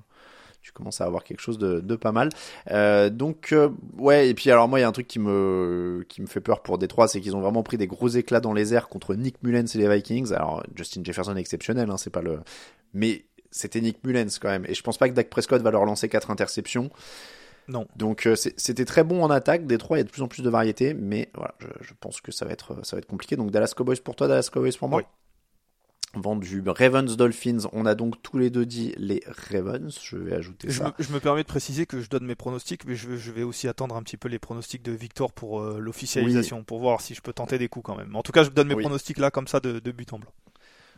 tu commences à avoir quelque chose de, de pas mal. Euh, donc euh, ouais, et puis alors moi il y a un truc qui me qui me fait peur pour Détroit, c'est qu'ils ont vraiment pris des gros éclats dans les airs contre Nick Mullens et les Vikings. Alors Justin Jefferson est exceptionnel, hein, c'est pas le, mais c'était Nick Mullens quand même. Et je pense pas que Dak Prescott va leur lancer quatre interceptions. Non. Donc euh, c'était très bon en attaque. Détroit, il y a de plus en plus de variété, mais voilà, je, je pense que ça va être ça va être compliqué. Donc Dallas Cowboys pour toi, Dallas Cowboys pour moi? Oui. Vendu Ravens Dolphins, on a donc tous les deux dit les Ravens. Je vais ajouter Je ça. me, je me permets de préciser que je donne mes pronostics, mais je, je vais aussi attendre un petit peu les pronostics de Victor pour euh, l'officialisation, pour voir si je peux tenter des coups quand même. En tout cas, je donne mes Oui. pronostics là comme ça de, de but en blanc.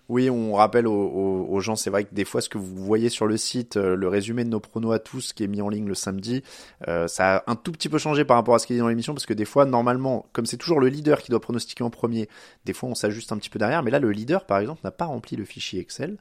Oui, on rappelle aux, gens, c'est vrai que des fois, ce que vous voyez sur le site, euh, le résumé de nos pronos à tous qui est mis en ligne le samedi, euh, ça a un tout petit peu changé par rapport à ce qui est dans l'émission, parce que des fois, normalement, comme c'est toujours le leader qui doit pronostiquer en premier, des fois, on s'ajuste un petit peu derrière, mais là, le leader, par exemple, n'a pas rempli le fichier Excel,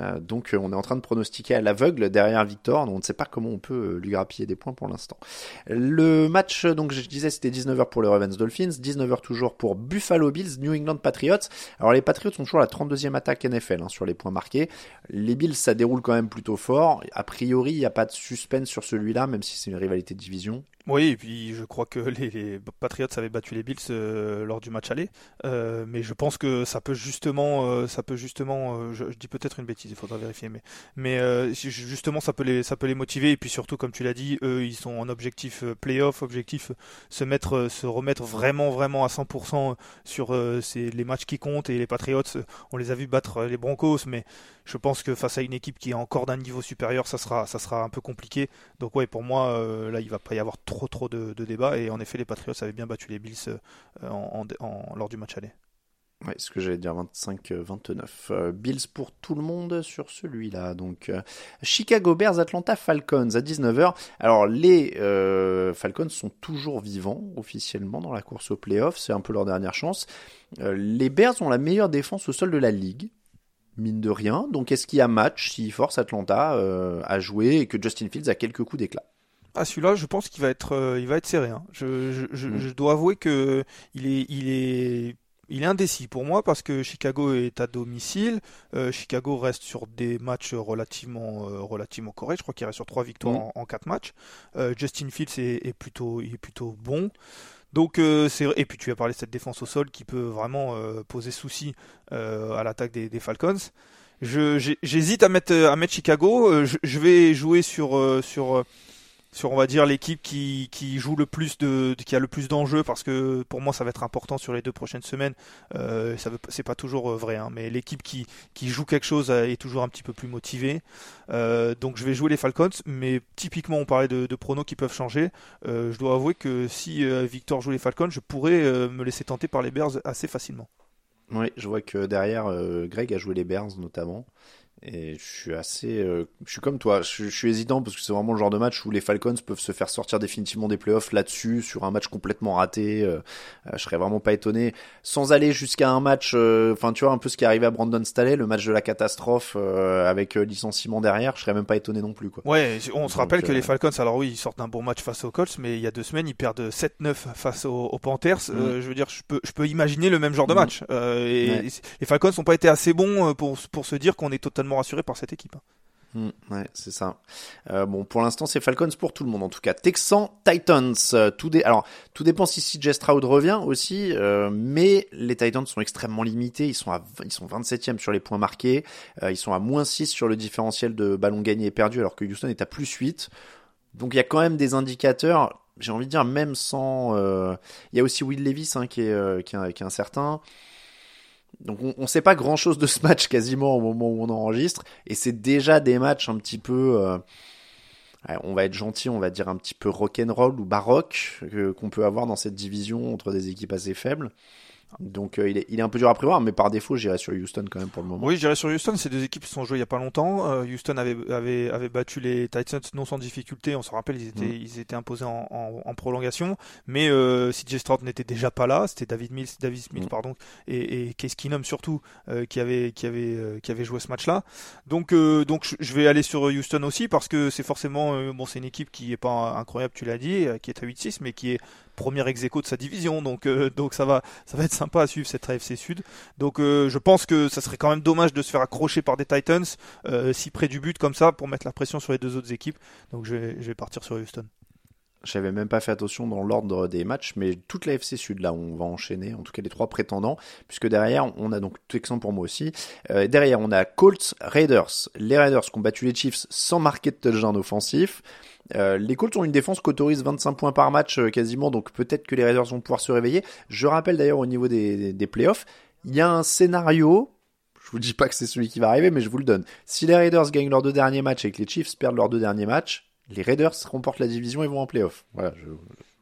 Euh, donc on est en train de pronostiquer à l'aveugle derrière Victor, donc on ne sait pas comment on peut lui grappiller des points pour l'instant. Le match, donc je disais, c'était 19h pour les Ravens Dolphins, 19h toujours pour Buffalo Bills, New England Patriots. Alors les Patriots sont toujours la 32e attaque NFL hein, sur les points marqués. Les Bills, ça déroule quand même plutôt fort. A priori, il n'y a pas de suspense sur celui-là, même si c'est une rivalité de division. Oui, et puis je crois que les, Patriots avaient battu les Bills euh, lors du match aller, Euh, mais je pense que ça peut justement, euh, ça peut justement, euh, je, dis peut-être une bêtise, il faudra vérifier, mais justement ça peut les, motiver. Et puis surtout comme tu l'as dit, eux ils sont en objectif playoff, objectif se se remettre vraiment vraiment à 100% sur les matchs qui comptent et les Patriots, on les a vus battre les Broncos, mais je pense que face à une équipe qui est encore d'un niveau supérieur, ça sera, un peu compliqué. Donc ouais, pour moi, là, il va pas y avoir trop trop de, de débats. Et en effet, les Patriots avaient bien battu les Bills euh, lors du match aller. Ouais, ce que j'allais dire 25-29. Euh, Bills pour tout le monde sur celui-là. Donc euh, Chicago Bears, Atlanta Falcons à 19h. Alors les Falcons sont toujours vivants officiellement dans la course au playoff. C'est un peu leur dernière chance. Les Bears ont la meilleure défense au sol de la ligue. Mine de rien. Donc est-ce qu'il y a match s'ils forcent Atlanta à jouer et que Justin Fields a quelques coups d'éclat? Ah, celui-là, je pense qu'il va être, euh, il va être serré. hein. Je, je, je, Mm. je dois avouer que il est, il est, il est indécis pour moi parce que Chicago est à domicile. Euh, Chicago reste sur des matchs relativement, euh, relativement corrects. Je crois qu'il reste sur trois victoires Mm. en, en quatre matchs. Justin Fields est, est plutôt, il est plutôt bon. Donc euh, c'est et puis tu as parlé de cette défense au sol qui peut vraiment euh, poser souci euh, à l'attaque des, des Falcons. Je j'hésite à mettre à mettre Chicago. Je, je vais jouer sur sur sur on va dire l'équipe qui, joue le plus de qui a le plus d'enjeux parce que pour moi ça va être important sur les deux prochaines semaines. Euh, ça c'est pas toujours euh, vrai hein, mais l'équipe qui joue quelque chose euh, est toujours un petit peu plus motivée. Euh, donc je vais jouer les Falcons mais typiquement on parlait de, pronos qui peuvent changer. Je dois avouer que si Victor joue les Falcons je pourrais me laisser tenter par les Bears assez facilement. Oui, je vois que derrière, Greg a joué les Bears notamment. Et je suis assez. euh, je suis comme toi, je, je suis hésitant parce que c'est vraiment le genre de match où les Falcons peuvent se faire sortir définitivement des playoffs là-dessus, sur un match complètement raté. euh, euh, je serais vraiment pas étonné. Sans aller jusqu'à un match. euh, Enfin, tu vois, un peu ce qui est arrivé à Brandon Staley, le match de la catastrophe euh, avec licenciement derrière, je serais même pas étonné non plus. quoi. Ouais, on se rappelle que les Falcons, alors oui, ils sortent d'un bon match face aux Colts, mais il y a deux semaines, ils perdent 7-9 face aux, aux Panthers. Euh, je veux dire, je peux, je peux imaginer le même genre de Mm. match. Euh, et Ouais. les Falcons n'ont pas été assez bons pour, pour se dire qu'on est totalement rassuré par cette équipe. hein. Mm, ouais, c'est ça. Euh, bon, pour l'instant, c'est Falcons pour tout le monde. En tout cas, Texans, Titans. Euh, tout dé... Alors, tout dépend si CJ Stroud revient aussi, euh, mais les Titans sont extrêmement limités. Ils sont à, ils sont 27e sur les points marqués. Ils sont à moins 6 sur le différentiel de ballons gagnés et perdus, alors que Houston est à plus 8. Donc, il y a quand même des indicateurs. J'ai envie de dire, même sans. Il y a aussi Will Levis hein, qui est, qui est incertain. Donc on, on sait pas grand chose de ce match quasiment au moment où on enregistre et c'est déjà des matchs un petit peu euh, on va être gentil, on va dire un petit peu rock'n'roll ou baroque que- qu'on peut avoir dans cette division entre des équipes assez faibles. Donc euh, il, est, il est un peu dur à prévoir, mais par défaut j'irai sur Houston quand même pour le moment. Oui, je dirais sur Houston, c'est deux équipes qui se sont jouées il y a pas longtemps. Euh, Houston avait, avait, avait battu les Titans non sans difficulté. On se rappelle, ils étaient, Mm. ils étaient imposés en, en, en prolongation. Mais euh, CJ Stroud n'était déjà pas là. C'était David Mills, David Smith, Mm. pardon, et, et Case Keenum surtout euh, qui avait, qui avait, euh, qui avait joué ce match-là. Donc, euh, donc je- vais aller sur Houston aussi parce que c'est forcément, bon, c'est une équipe qui est pas incroyable, tu l'as dit, qui est à 8-6, mais qui est premier ex de sa division. Donc, euh, donc ça va, ça va être sympa à suivre cette AFC Sud. Donc euh, je pense que ça serait quand même dommage de se faire accrocher par des Titans euh, si près du but comme ça pour mettre la pression sur les deux autres équipes. Donc je vais, partir sur Houston. J'avais même pas fait attention dans l'ordre des matchs, mais toute la FC Sud, là, on va enchaîner, en tout cas les trois prétendants, puisque derrière, on a donc Texan pour moi aussi. Derrière, on a Colts, Raiders. Les Raiders qui ont battu les Chiefs sans marquer de touchdown offensif. Euh, les Colts ont une défense qui autorise 25 points par match euh, quasiment, donc peut-être que les Raiders vont pouvoir se réveiller. Je rappelle d'ailleurs au niveau des, playoffs, il y a un scénario, je vous dis pas que c'est celui qui va arriver, mais je vous le donne. Si les Raiders gagnent leurs deux derniers matchs et que les Chiefs perdent leurs deux derniers matchs, les Raiders remportent la division et vont en playoff. Voilà,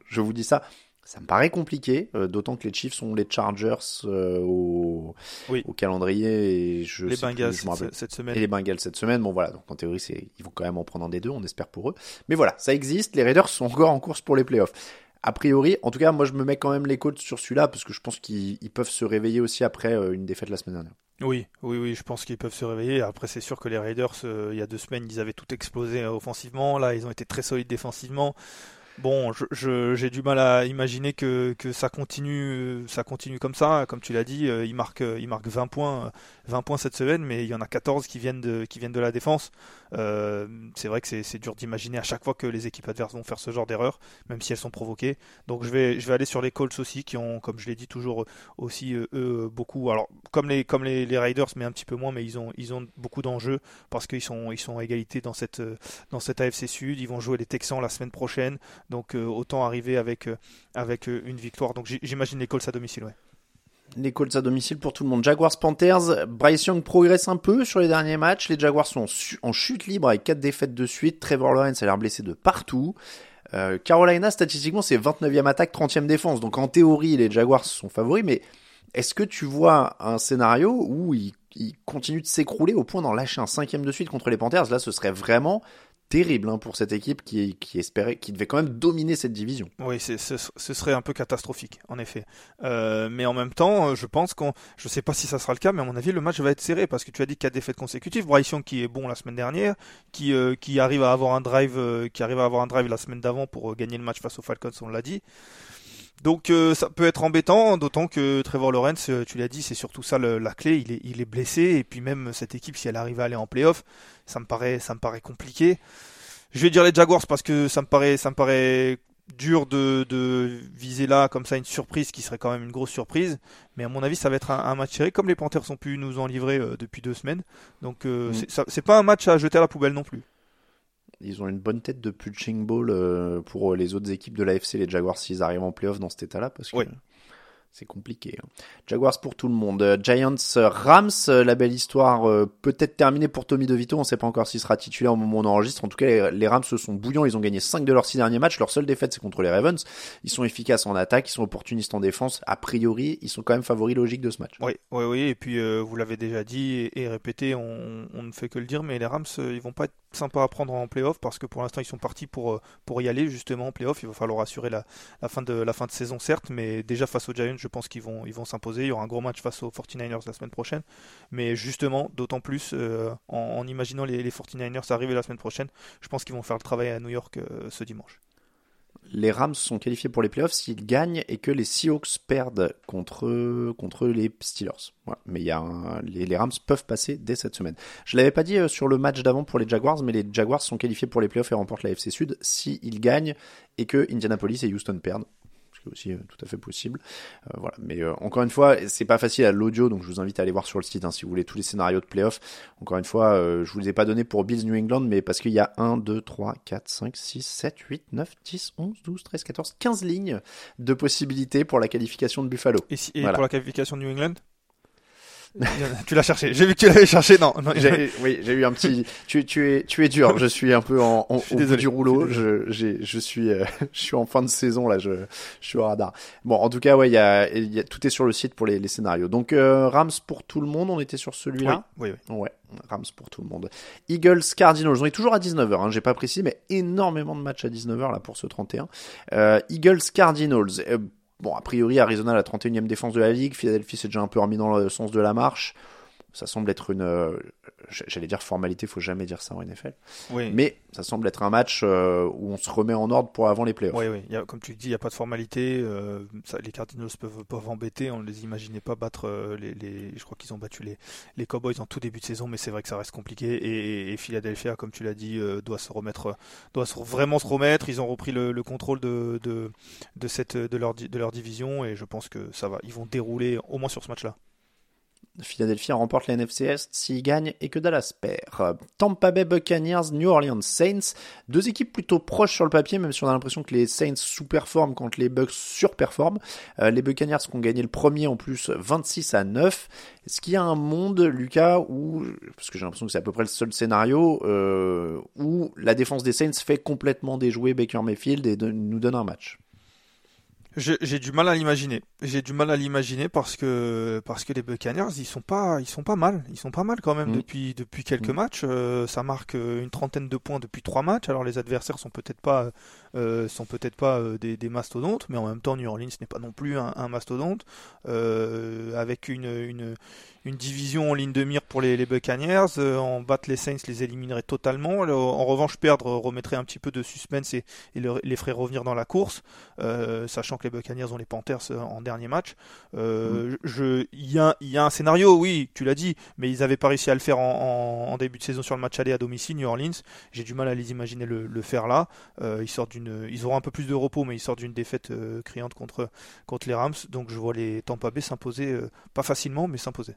je vous dis ça. Ça me paraît compliqué, euh, d'autant que les Chiefs sont les Chargers euh, au, Oui. au calendrier et je les sais plus, Bengals je cette, semaine. et les Bengals cette semaine. Bon voilà, donc en théorie, c'est ils vont quand même en prendre un des deux, on espère pour eux. Mais voilà, ça existe. Les Raiders sont encore en course pour les playoffs. A priori, en tout cas, moi je me mets quand même les Colts sur celui-là parce que je pense qu'ils ils peuvent se réveiller aussi après euh, une défaite la semaine dernière. Oui, oui, oui, je pense qu'ils peuvent se réveiller. Après, c'est sûr que les Raiders, euh, il y a deux semaines, ils avaient tout explosé offensivement. Là, ils ont été très solides défensivement. Bon, je- je- j'ai du mal à imaginer que, que ça continue, ça continue comme ça. Comme tu l'as dit, euh, ils marquent, euh, ils marquent 20 points, euh, 20 points cette semaine, mais il y en a 14 qui viennent de, qui viennent de la défense. Euh, c'est vrai que c'est dur d'imaginer à chaque fois que les équipes adverses vont faire ce genre d'erreur, même si elles sont provoquées. Donc je vais, je vais aller sur les Colts aussi, qui ont, comme je l'ai dit toujours, aussi euh, eux beaucoup. Alors comme les, comme les, Raiders, mais un petit peu moins, mais ils ont, ils ont beaucoup d'enjeux parce qu'ils sont, ils sont à égalité dans cette, euh, dans cette AFC Sud. Ils vont jouer les Texans la semaine prochaine, donc euh, autant arriver avec, euh, avec euh, une victoire. Donc j'imagine les Colts à domicile, ouais. Les Colts à domicile pour tout le monde. Jaguars Panthers, Bryce Young progresse un peu sur les derniers matchs. Les Jaguars sont en, chute libre avec quatre défaites de suite. Trevor Lawrence a l'air blessé de partout. Euh, Carolina, statistiquement, c'est 29e attaque, 30e défense. Donc en théorie, les Jaguars sont favoris, mais est-ce que tu vois un scénario où ils, ils continuent de s'écrouler au point d'en lâcher un cinquième de suite contre les Panthers? Là, ce serait vraiment terrible hein, pour cette équipe qui, espérait, qui devait quand même dominer cette division. Oui, ce, ce serait un peu catastrophique, en effet. Euh, mais en même temps, euh, je pense qu'on, je sais pas si ça sera le cas, mais à mon avis, le match va être serré parce que tu as dit quatre défaites consécutives. Bryce Young qui est bon la semaine dernière, qui euh, arrive à avoir un drive, qui arrive à avoir un drive la semaine d'avant pour gagner le match face aux Falcons, on l'a dit. Donc euh, ça peut être embêtant, d'autant que Trevor Lawrence, euh, tu l'as dit, c'est surtout ça le- la clé. Il est, il est blessé et puis même cette équipe, si elle arrive à aller en playoff, ça me paraît, ça me paraît compliqué. Je vais dire les Jaguars parce que ça me paraît, ça me paraît dur de, de viser là comme ça une surprise qui serait quand même une grosse surprise. Mais à mon avis, ça va être un, un match serré comme les Panthers ont pu nous en livrer euh, depuis deux semaines. Donc euh, Mm. c'est- ça- c'est pas un match à jeter à la poubelle non plus. Ils ont une bonne tête de punching ball euh, pour les autres équipes de l'AFC, les Jaguars, s'ils arrivent en playoff dans cet état-là, parce que Oui. c'est compliqué. hein. Jaguars pour tout le monde. Euh, Giants, euh, Rams, euh, la belle histoire euh, peut-être terminée pour Tommy DeVito. On ne sait pas encore s'il sera titulaire au moment où on enregistre. En tout cas, les, Rams se sont bouillants. Ils ont gagné 5 de leurs 6 derniers matchs. Leur seule défaite, c'est contre les Ravens. Ils sont efficaces en attaque, ils sont opportunistes en défense. A priori, ils sont quand même favoris logiques de ce match. Oui, oui, oui. Et puis euh, vous l'avez déjà dit et, et répété, on, on ne fait que le dire, mais les Rams, euh, ils vont pas être sympas à prendre en playoff parce que pour l'instant ils sont partis pour euh, pour y aller justement en playoff. Il va falloir assurer la, fin de la fin de saison certes, mais déjà face aux Giants, je pense qu'ils vont ils vont s'imposer. Il y aura un gros match face aux 49ers la semaine prochaine, mais justement d'autant plus euh, en, imaginant les, les 49ers arriver la semaine prochaine, je pense qu'ils vont faire le travail à New York euh, ce dimanche. Les Rams sont qualifiés pour les playoffs s'ils gagnent et que les Seahawks perdent contre, les Steelers. Mais les, Rams peuvent passer dès cette semaine. Je l'avais pas dit euh, sur le match d'avant pour les Jaguars, mais les Jaguars sont qualifiés pour les playoffs et remportent la FC Sud s'ils gagnent et que Indianapolis et Houston perdent. Qui est aussi euh, tout à fait possible. Euh, voilà. Mais euh, encore une fois, c'est pas facile à l'audio, donc je vous invite à aller voir sur le site hein, si vous voulez tous les scénarios de playoffs. Encore une fois, je vous les ai pas donnés pour Bills New England, mais parce qu'il y a 1, 2, 3, 4, 5, 6, 7, 8, 9, 10, 11, 12, 13, 14, 15 lignes de possibilités pour la qualification de Buffalo. Et, si- et Voilà. pour la qualification de New England? Tu l'as cherché. J'ai vu que tu l'avais cherché. Non, non J'ai- oui, j'ai eu un petit. Tu, tu es, tu es dur. Je suis un peu en, en- au bout du rouleau. je Je, j'ai, je suis, euh, je suis en fin de saison là. Je, je suis au radar. Bon, en tout cas, ouais, il y a, y a- tout est sur le site pour les, les scénarios. Donc euh, Rams pour tout le monde. On était sur celui-là. oui, oui. Ouais, Rams pour tout le monde. Eagles, Cardinals, on est toujours à 19h, hein, j'ai pas précisé, mais énormément de matchs à 19h là pour ce 31. Euh, Eagles, Cardinals, euh, bon, a priori Arizona la 31e défense de la ligue, Philadelphie s'est déjà un peu remis dans le sens de la marche. Ça semble être une, euh, j'allais dire formalité, faut jamais dire ça en NFL, oui. mais ça semble être un match euh, où on se remet en ordre pour avant les playoffs. Oui, oui. Il y a- comme tu dis, il n'y a pas de formalité. euh, ça, les Cardinals peuvent, peuvent embêter. On ne les imaginait pas battre les, les- Je crois qu'ils ont battu les, les Cowboys en tout début de saison, mais c'est vrai que ça reste compliqué. Et, et Philadelphia, comme tu l'as dit, doit se remettre, doit se- vraiment se remettre. Ils ont repris le, le contrôle de, de, de, cette, de, leur, de leur division et je pense que ça va. Ils vont dérouler au moins sur ce match-là. Philadelphie remporte la NFC s'il gagne et que Dallas perd. Tampa Bay Buccaneers, New Orleans Saints, deux équipes plutôt proches sur le papier, même si on a l'impression que les Saints sous-performent quand les Bucks surperforment. Euh, les Buccaneers qui ont gagné le premier en plus 26 à 9. Est-ce qu'il y a un monde, Lucas, où, parce que j'ai l'impression que c'est à peu près le seul scénario, euh, où la défense des Saints fait complètement déjouer Baker Mayfield et nous donne un match? J'ai du mal à l'imaginer. J'ai du mal à l'imaginer parce que parce que les Buccaneers ils sont pas ils sont pas mal. Ils sont pas mal quand même Mhm. depuis depuis quelques Mhm. matchs. Euh, ça marque euh, une trentaine de points depuis trois matchs. Alors les adversaires sont peut-être pas euh, sont peut-être pas euh, des, des mastodontes, mais en même temps New Orleans n'est pas non plus un, un mastodonte euh, avec une, une une division en ligne de mire pour les, les Buccaneers. En battre les Saints les éliminerait totalement. Le- en revanche perdre remettrait un petit peu de suspense et, et le- les ferait revenir dans la course. Sachant que les Buccaneers ont les Panthers en dernier match. Je, il y a, il y a un scénario, oui, tu l'as dit, mais ils avaient pas réussi à le faire en, en- en début de saison sur le match aller à domicile, New Orleans. J'ai du mal à les imaginer le, le faire là. Ils sortent d'une, ils auront un peu plus de repos, mais ils sortent d'une défaite euh, criante contre contre les Rams. Donc je vois les Tampa Bay s'imposer, euh, pas facilement, mais s'imposer.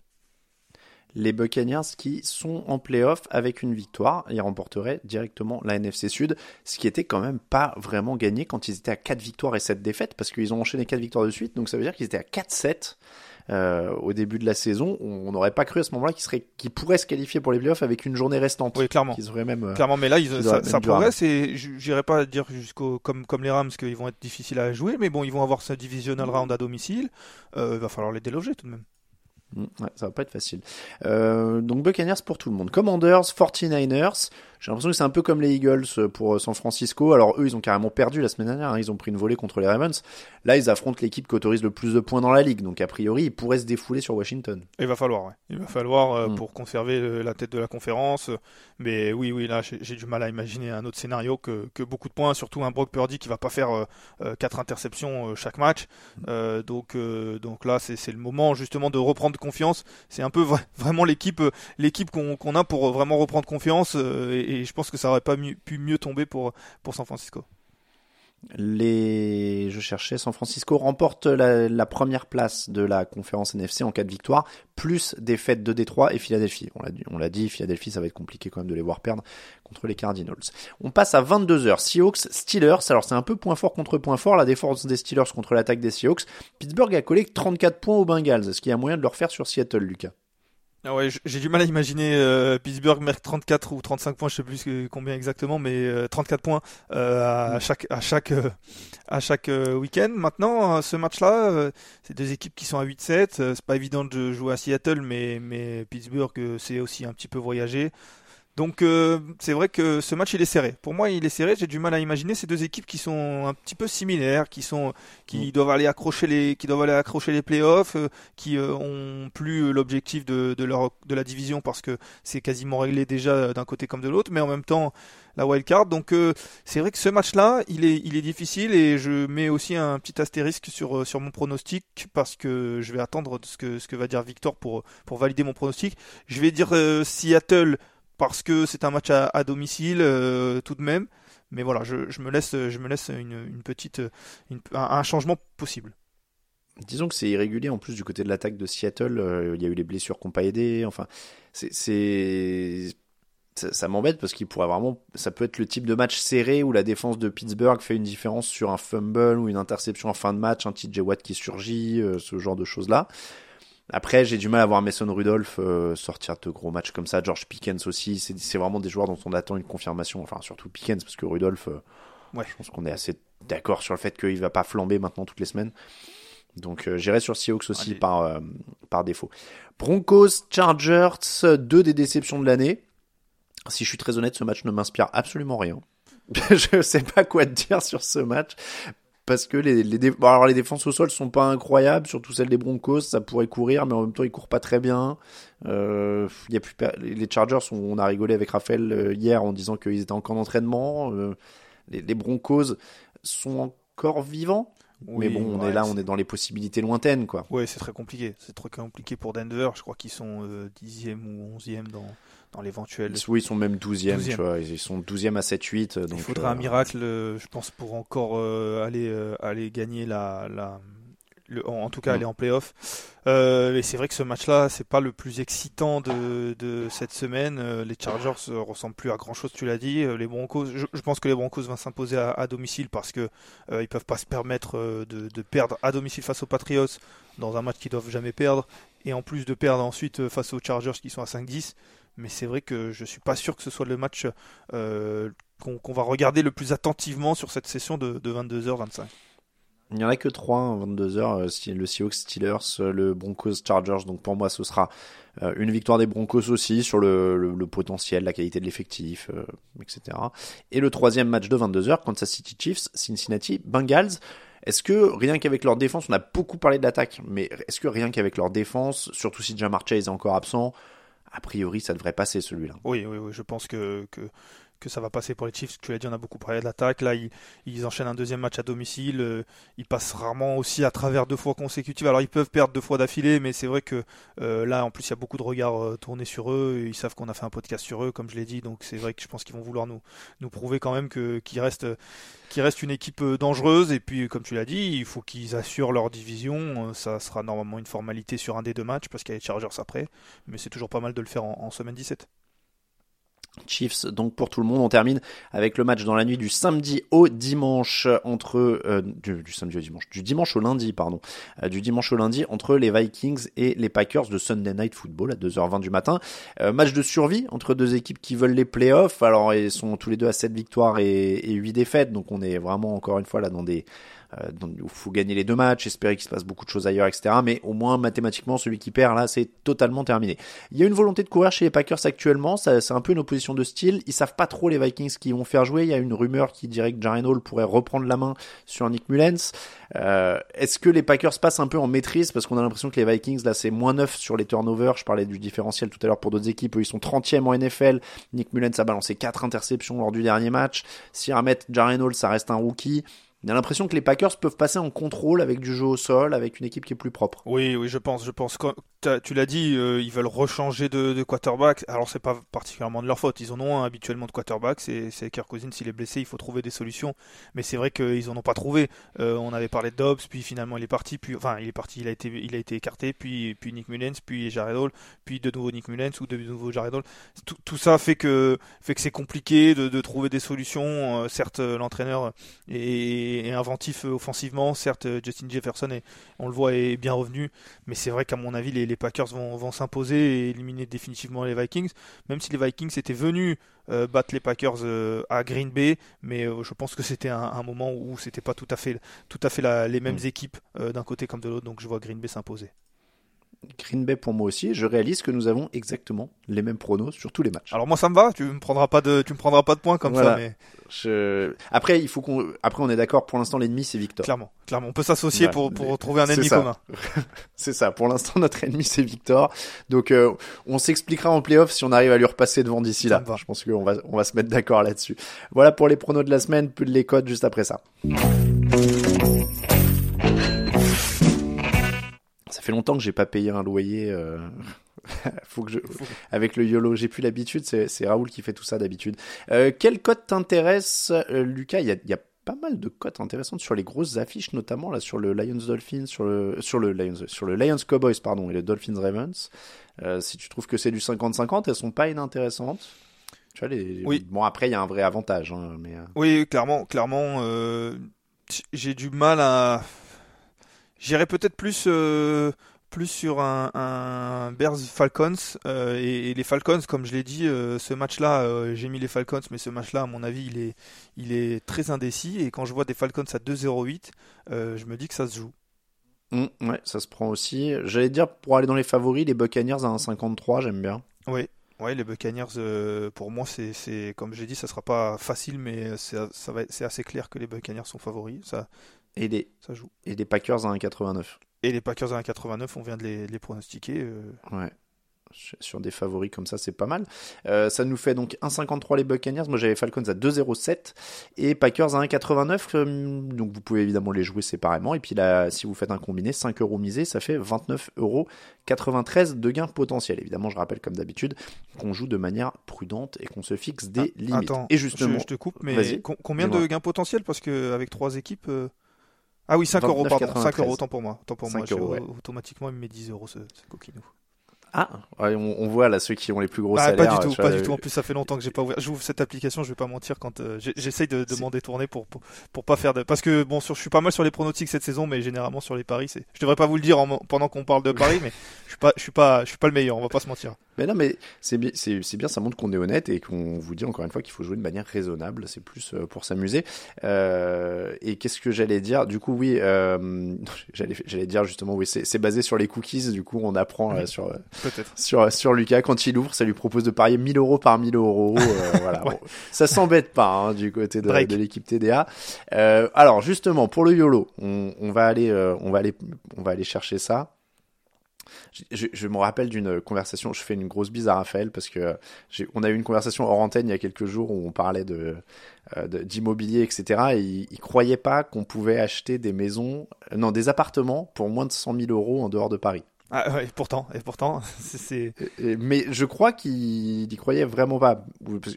les Buccaneers qui sont en playoff avec une victoire. Ils remporteraient directement la NFC Sud, ce qui était quand même pas vraiment gagné quand ils étaient à 4 victoires et 7 défaites, parce qu'ils ont enchaîné 4 victoires de suite, donc ça veut dire qu'ils étaient à 4-7 euh, au début de la saison. On n'aurait pas cru à ce moment-là qu'ils qu'ils pourraient se qualifier pour les playoffs avec une journée restante. Oui, clairement. Qu'ils auraient même... euh, Clairement, mais là, ils, Ils ça, ça progresse et j'irai pas dire jusqu'au comme comme les Rams qu'ils vont être difficiles à jouer, mais bon, ils vont avoir ce divisional round à domicile. Euh, il va falloir les déloger tout de même. Mm, Ouais, ça va pas être facile. Euh, donc Buccaneers pour tout le monde. Commanders, 49ers. J'ai l'impression que c'est un peu comme les Eagles euh, pour San Francisco. Alors eux, ils ont carrément perdu la semaine dernière. hein. Ils ont pris une volée contre les Ravens. Là, ils affrontent l'équipe qui autorise le plus de points dans la ligue. Donc a priori, ils pourraient se défouler sur Washington. Il va falloir, ouais. Il va falloir euh, Mm. pour conserver euh, la tête de la conférence. Mais oui, oui, là, j'ai du mal à imaginer un autre scénario que, que beaucoup de points, surtout un Brock Purdy qui va pas faire euh, euh, quatre interceptions euh, chaque match. Euh, donc, euh, donc là, c'est le moment justement de reprendre confiance. C'est un peu vra- vraiment l'équipe, euh, l'équipe qu'on qu'on a pour vraiment reprendre confiance. euh, et, et je pense que ça aurait pas pu mieux tomber pour pour San Francisco. Les, je cherchais, San Francisco remporte la, première place de la conférence NFC en cas de victoire, plus défaite de Détroit et Philadelphie. On l'a dit, on l'a dit, Philadelphie, ça va être compliqué quand même de les voir perdre contre les Cardinals. On passe à 22h, Seahawks, Steelers. Alors c'est un peu point fort contre point fort, la défense des Steelers contre l'attaque des Seahawks. Pittsburgh a collé 34 points aux Bengals. Est-ce qu'il y a moyen de le refaire sur Seattle, Lucas Ah ouais, j'ai du mal à imaginer euh, Pittsburgh mettre 34 ou 35 points, je sais plus combien exactement, mais euh, 34 points euh, à chaque à chaque euh, à chaque euh, week-end. Maintenant, euh, ce match-là, euh, c'est deux équipes qui sont à 8-7. euh, c'est pas évident de jouer à Seattle, mais mais Pittsburgh, euh, c'est aussi un petit peu voyager. Donc euh, c'est vrai que ce match il est serré. Pour moi il est serré. J'ai du mal à imaginer ces deux équipes qui sont un petit peu similaires, qui sont qui mm. doivent aller accrocher les qui doivent aller accrocher les playoffs, euh, qui euh, ont plus l'objectif de, de leur de la division parce que c'est quasiment réglé déjà d'un côté comme de l'autre, mais en même temps la wild card. Donc c'est vrai que ce match-là, il est, il est difficile et je mets aussi un petit astérisque sur, sur mon pronostic parce que je vais attendre ce que, ce que va dire Victor pour, pour valider mon pronostic. Je vais dire Seattle parce que c'est un match à, domicile euh, tout de même. Mais voilà, je, me laisse, je me laisse une, petite, un, changement possible. Disons que c'est irrégulier en plus du côté de l'attaque de Seattle. Euh, il y a eu les blessures qui n'ont pas aidé. Enfin, c'est ça, m'embête parce qu'il pourrait vraiment, ça peut être le type de match serré où la défense de Pittsburgh fait une différence sur un fumble ou une interception en fin de match, un TJ Watt qui surgit, euh, ce genre de choses là. Après, j'ai du mal à voir Mason Rudolph euh, sortir de gros matchs comme ça. George Pickens aussi. C'est vraiment des joueurs dont on attend une confirmation. Enfin, surtout Pickens, parce que Rudolph, euh, ouais. je pense qu'on est assez d'accord sur le fait qu'il va pas flamber maintenant toutes les semaines. Donc, euh, j'irai sur Seahawks aussi par, par défaut. Broncos, Chargers, deux des déceptions de l'année. Si je suis très honnête, ce match ne m'inspire absolument rien. je sais pas quoi te dire sur ce match parce que les, les, alors les défenses au sol sont pas incroyables, surtout celles des Broncos, ça pourrait courir, mais en même temps ils courent pas très bien. Euh, y a plus les Chargers, on, a rigolé avec Raphaël euh, hier en disant qu'ils étaient en entraînement. Euh, les, Broncos sont encore vivants. mais bon, on est là, on est dans les possibilités lointaines, quoi. Oui, c'est très compliqué. C'est très compliqué pour Denver. Je crois qu'ils sont euh, dixième ou onzième dans, dans l'éventuel. Oui, ils sont même 12e, tu vois. Ils sont 12e à 7-8. Il faudra un euh, miracle, euh, je pense, pour encore euh, aller, aller gagner la. la le, en tout cas, mm. aller en playoff. Euh, c'est vrai que ce match-là, c'est pas le plus excitant de, de cette semaine. les Chargers ne ressemblent plus à grand-chose, tu l'as dit. Les Broncos, je, pense que les Broncos vont s'imposer à, domicile parce que euh, ils peuvent pas se permettre de, de, perdre à domicile face aux Patriots dans un match qu'ils doivent jamais perdre, et en plus de perdre ensuite face aux Chargers qui sont à 5-10 mais c'est vrai que je suis pas sûr que ce soit le match euh, qu'on va regarder le plus attentivement sur cette session de, 22h25. Il n'y en a que 3, 22h, euh, le Seahawks Steelers, euh, le Broncos Chargers, donc pour moi ce sera une victoire des Broncos aussi sur le, potentiel, la qualité de l'effectif, etc. Et le troisième match de 22h, Kansas City Chiefs, Cincinnati Bengals. Est-ce que rien qu'avec leur défense, on a beaucoup parlé de l'attaque, mais est-ce que rien qu'avec leur défense, surtout si Jamar Chase est encore absent, a priori, ça devrait passer celui-là. Oui, oui, oui, je pense que, que, que ça va passer pour les Chiefs. Tu l'as dit, on a beaucoup parlé de l'attaque. Là, ils, enchaînent un deuxième match à domicile. Euh, ils passent rarement aussi à travers deux fois consécutives. Alors, ils peuvent perdre deux fois d'affilée, mais c'est vrai que euh, là, en plus, il y a beaucoup de regards euh, tournés sur eux. Ils savent qu'on a fait un podcast sur eux, comme je l'ai dit. Donc, c'est vrai que je pense qu'ils vont vouloir nous, prouver quand même que, qu'ils restent, qu'ils restent une équipe dangereuse. Et puis, comme tu l'as dit, il faut qu'ils assurent leur division. Ça sera normalement une formalité sur un des deux matchs parce qu'il y a les Chargers après. Mais c'est toujours pas mal de le faire en, en semaine 17. Chiefs donc pour tout le monde. On termine avec le match dans la nuit du samedi au dimanche entre euh, du, samedi au dimanche, du dimanche au lundi pardon, euh, du dimanche au lundi entre les Vikings et les Packers de Sunday Night Football à 2h20 du matin. Euh, match de survie entre deux équipes qui veulent les playoffs. Alors ils sont tous les deux à 7 victoires et, et 8 défaites, donc on est vraiment encore une fois là dans des euh, il faut gagner les deux matchs, espérer qu'il se passe beaucoup de choses ailleurs, etc. Mais au moins mathématiquement, celui qui perd là, c'est totalement terminé. Il y a une volonté de courir chez les Packers actuellement, c'est un peu une opposition de style. Ils savent pas trop les Vikings qui vont faire jouer. Il y a une rumeur qui dirait que Jaren Hall pourrait reprendre la main sur Nick Mullens. Euh, Est-ce que les Packers passent un peu en maîtrise? Parce qu'on a l'impression que les Vikings là c'est moins 9 sur les turnovers. Je parlais du différentiel tout à l'heure pour d'autres équipes. Ils sont 30e en NFL. Nick Mullens a balancé 4 interceptions lors du dernier match. Si remettre Jaren Hall, ça reste un rookie. On a l'impression que les Packers peuvent passer en contrôle avec du jeu au sol, avec une équipe qui est plus propre. Oui, oui, je pense, je pense tu l'as dit, euh, ils veulent rechanger de, quarterback. Alors c'est pas particulièrement de leur faute. Ils en ont habituellement de quarterback. C'est, c'est Kirk Cousins. S'il est blessé, il faut trouver des solutions. Mais c'est vrai qu'ils en ont pas trouvé. Euh, on avait parlé de Dobbs, puis finalement il est parti. Puis enfin il est parti, il a été, il a été écarté. Puis puis Nick Mullens, puis Jared Hall, puis de nouveau Nick Mullens ou de nouveau Jared Hall. Tout, ça fait que fait que c'est compliqué de, trouver des solutions. Euh, certes, l'entraîneur est, inventif offensivement. Certes, Justin Jefferson est, on le voit est bien revenu. Mais c'est vrai qu'à mon avis les les Packers vont, s'imposer et éliminer définitivement les Vikings, même si les Vikings étaient venus euh, battre les Packers euh, à Green Bay, mais euh, je pense que c'était un, moment où c'était pas tout à fait, tout à fait les mêmes mm. équipes d'un côté comme de l'autre, donc je vois Green Bay s'imposer. Green Bay pour moi aussi. Je réalise que nous avons exactement les mêmes pronos sur tous les matchs. Alors moi ça me va, tu me prendras pas de, tu me prendras pas de points comme Voilà. ça, mais Je... Après, il faut qu'on. Après, on est d'accord. Pour l'instant, l'ennemi c'est Victor. clairement, clairement, on peut s'associer Ouais. pour pour trouver un ennemi commun. C'est ça. Pour l'instant, notre ennemi c'est Victor. Donc, euh, on s'expliquera en playoff si on arrive à lui repasser devant d'ici là. Je pense qu'on va on va se mettre d'accord là-dessus. Voilà pour les pronos de la semaine. Plus de les codes juste après ça. Fait longtemps que j'ai pas payé un loyer. euh, Faut que je, avec le YOLO, j'ai plus l'habitude. C'est, Raoul qui fait tout ça d'habitude. Euh, quel code t'intéresse, euh, Lucas? Il y a, il y a pas mal de cotes intéressantes sur les grosses affiches, notamment là sur le Lions Dolphins, sur le sur le Lions, sur le Lions Cowboys pardon et le Dolphins Ravens. Si tu trouves que c'est du 50-50, elles sont pas inintéressantes. Tu vois les. Oui. Bon après il y a un vrai avantage, hein, mais. Oui, clairement, clairement, j'ai du mal à. J'irais peut-être plus, euh, plus sur un, un Bears Falcons euh, et, et les Falcons, comme je l'ai dit, euh, ce match-là, j'ai mis les Falcons, mais ce match-là, à mon avis, il est, il est très indécis. Et quand je vois des Falcons à 2-0-8, euh, je me dis que ça se joue. hum, ouais, ça se prend aussi. J'allais dire pour aller dans les favoris, les Buccaneers à 1,53, j'aime bien. Oui. Ouais, les Buccaneers, euh, pour moi, c'est, comme j'ai dit, ça sera pas facile, mais c'est, assez clair que les Buccaneers sont favoris. Ça, Et les ça joue. et les Packers à 1,89. Et les Packers à 1,89, on vient de les, de les pronostiquer. euh, Ouais. Sur des favoris comme ça, c'est pas mal. Euh, ça nous fait donc 1,53 les Buccaneers. Moi, j'avais Falcons à 2,07 et Packers à 1,89. euh, Donc, vous pouvez évidemment les jouer séparément. Et puis là, si vous faites un combiné, 5 euros misés, ça fait 29 euros 93 de gains potentiels. Évidemment, je rappelle comme d'habitude qu'on joue de manière prudente et qu'on se fixe des Ah, limites. Attends, et justement, je, je te coupe, mais combien de gains potentiels? Parce que avec trois équipes. euh, Ah oui, 5 euros, pardon. 5 29,93. euros, autant pour moi. Autant pour moi. 5 euros, Je- ouais. Automatiquement, il me met 10 euros ce, ce coquinou. ah, ouais, on, on voit là ceux qui ont les plus gros Ah, salaires. pas du tout, pas vois, du tout. En plus, ça fait longtemps que j'ai pas ouvert. J'ouvre cette application, je vais pas mentir quand euh, j'essaye de, de m'en détourner pour, pour pour pas faire de. Parce que bon, sur, je suis pas mal sur les pronostics cette saison, mais généralement sur les paris, c'est. Je devrais pas vous le dire en- pendant qu'on parle de paris, mais je suis pas, je suis pas, je suis pas le meilleur. On va pas se mentir. Mais non, mais c'est bien, bien, ça montre qu'on est honnête et qu'on vous dit encore une fois qu'il faut jouer de manière raisonnable. C'est plus euh, pour s'amuser. Euh, et qu'est-ce que j'allais dire? Du coup, oui, euh, j'allais dire justement, oui, c'est basé sur les cookies. Du coup, on apprend euh, sur Peut-être. sur sur Lucas quand il ouvre, ça lui propose de parier 1000 euros par 1000 euros. euh, voilà, Ouais. Bon, ça s'embête pas hein, du côté de, l'équipe TDA. Euh, alors justement, pour le YOLO, on, on va aller, euh, on va aller, on va aller chercher ça. Je, me rappelle d'une conversation, je fais une grosse bise à Raphaël parce que j'ai- on a eu une conversation hors antenne il y a quelques jours où on parlait de euh, d'immobilier, etc. Et il, il croyait pas qu'on pouvait acheter des maisons, euh, non, des appartements pour moins de 100 000 euros en dehors de Paris. Ah et pourtant, et pourtant, c'est- mais je crois qu'il y croyait vraiment pas.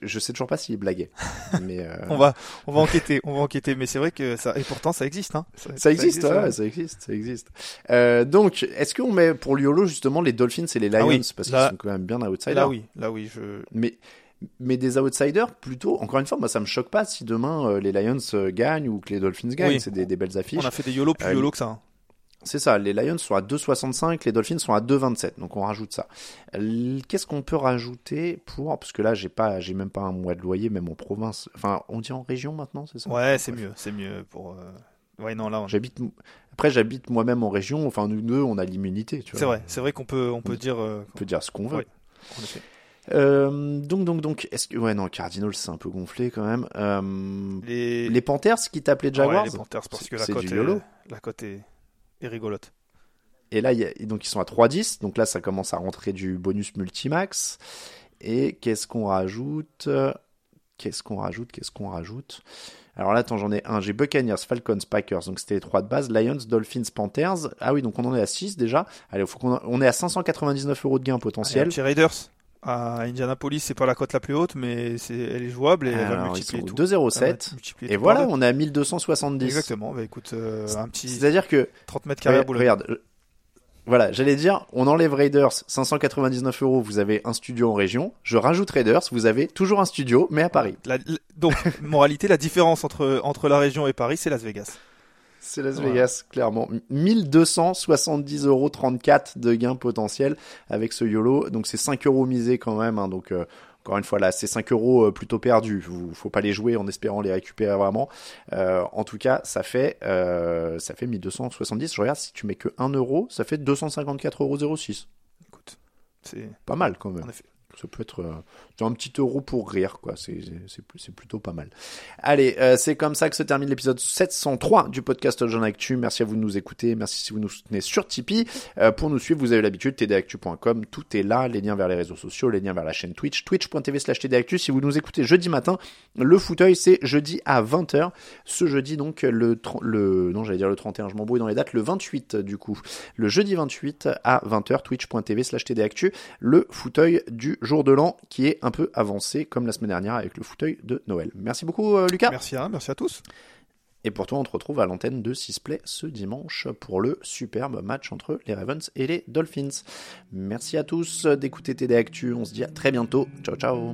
Je sais toujours pas s'il blaguait. Mais euh, On va, on va enquêter, on va enquêter. Mais c'est vrai que ça, et pourtant, ça existe, hein. ça existe, ouais, ouais. ça existe, ça existe. Euh, donc, est-ce qu'on met pour l'YOLO justement les Dolphins et les Lions Ah oui, parce qu'ils là- sont quand même bien outsiders. Là oui, là oui, je. Mais mais des outsiders plutôt. Encore une fois, moi ça me choque pas si demain euh, les Lions gagnent ou que les Dolphins gagnent. Oui. C'est des, des belles affiches. On a fait des YOLO plus YOLO que ça. hein. C'est ça, les Lions sont à 2,65, les Dolphins sont à 2,27, donc on rajoute ça. Qu'est-ce qu'on peut rajouter pour, parce que là j'ai pas, j'ai même pas un mois de loyer, même en province, enfin on dit en région maintenant, c'est ça? Ouais, c'est mieux, c'est mieux pour. euh, Ouais, non, là, on... J'habite, après j'habite moi-même en région, enfin nous deux on a l'immunité, tu vois. c'est vrai, c'est vrai qu'on peut, on peut On- dire. euh, On peut dire ce qu'on veut. Ouais. en effet. Euh, donc donc donc, est-ce que, ouais non, Cardinals c'est un peu gonflé quand même. Euh, Les... les Panthers qui t'appelaient Jaguars, Ouais, les Panthers, parce que la cote est... La cote est... est rigolote. Et là, y a- donc ils sont à 3-10. Donc là, ça commence à rentrer du bonus multimax. Et qu'est-ce qu'on rajoute? Qu'est-ce qu'on rajoute? Qu'est-ce qu'on rajoute? Alors là, attends, j'en ai un. J'ai Buccaneers, Falcons, Packers. Donc c'était les trois de base. Lions, Dolphins, Panthers. Ah oui, donc on en est à 6 déjà. Allez, faut qu'on en- on est à 599 euros de gain Allez, un potentiel. petit Raiders à Indianapolis, c'est pas la cote la plus haute, mais c'est... elle est jouable et elle va Alors, multiplier tout. 2,07. Elle va multiplier Et tout voilà, on est à 1270. Exactement, bah écoute, euh, un petit C'est-à-dire que 30 mètres carrés à Regarde, Boulogne. regarde, euh, voilà, j'allais dire, on enlève Raiders, 599 euros, vous avez un studio en région. Je rajoute Raiders, vous avez toujours un studio, mais à Paris. La- la- donc, moralité, la différence entre, entre la région et Paris, c'est Las Vegas. C'est Las. Vegas, clairement. 1270 euros 34 de gains potentiels avec ce YOLO. Donc c'est 5 euros misés quand même. hein, donc euh, encore une fois là, c'est 5 euros euh, plutôt perdus. Vous, faut pas les jouer en espérant les récupérer vraiment. Euh, en tout cas, ça fait euh, ça fait 1270. Je regarde si tu mets que 1 euro, ça fait 254,06 euros. Écoute, c'est Pas mal quand même. en effet. Ça peut être un petit euro pour rire, quoi. C'est plutôt pas mal. Allez, euh, c'est comme ça que se termine l'épisode 703 du podcast Jean Actu. Merci à vous de nous écouter. Merci si vous nous soutenez sur Tipeee. Euh, pour nous suivre, vous avez l'habitude, tdactu.com. Tout est là. Les liens vers les réseaux sociaux, les liens vers la chaîne Twitch, twitch.tv slash tdactu. Si vous nous écoutez jeudi matin, le fauteuil, c'est jeudi à 20h. Ce jeudi, donc, le, le, non, j'allais dire le 31, je m'embrouille dans les dates, le 28, du coup. Le jeudi 28 à 20h, twitch.tv slash tdactu. Le fauteuil du jour de l'an qui est un peu avancé comme la semaine dernière avec le fauteuil de Noël. Merci beaucoup, euh, Lucas. Merci à, merci à tous. Et pour toi, on te retrouve à l'antenne de Sisplay ce dimanche pour le superbe match entre les Ravens et les Dolphins. Merci à tous d'écouter TD Actu. On se dit à très bientôt. Ciao, ciao.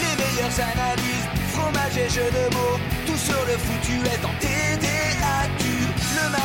Les meilleures analyses, fromage et jeux de mots, tout sur le foutu est en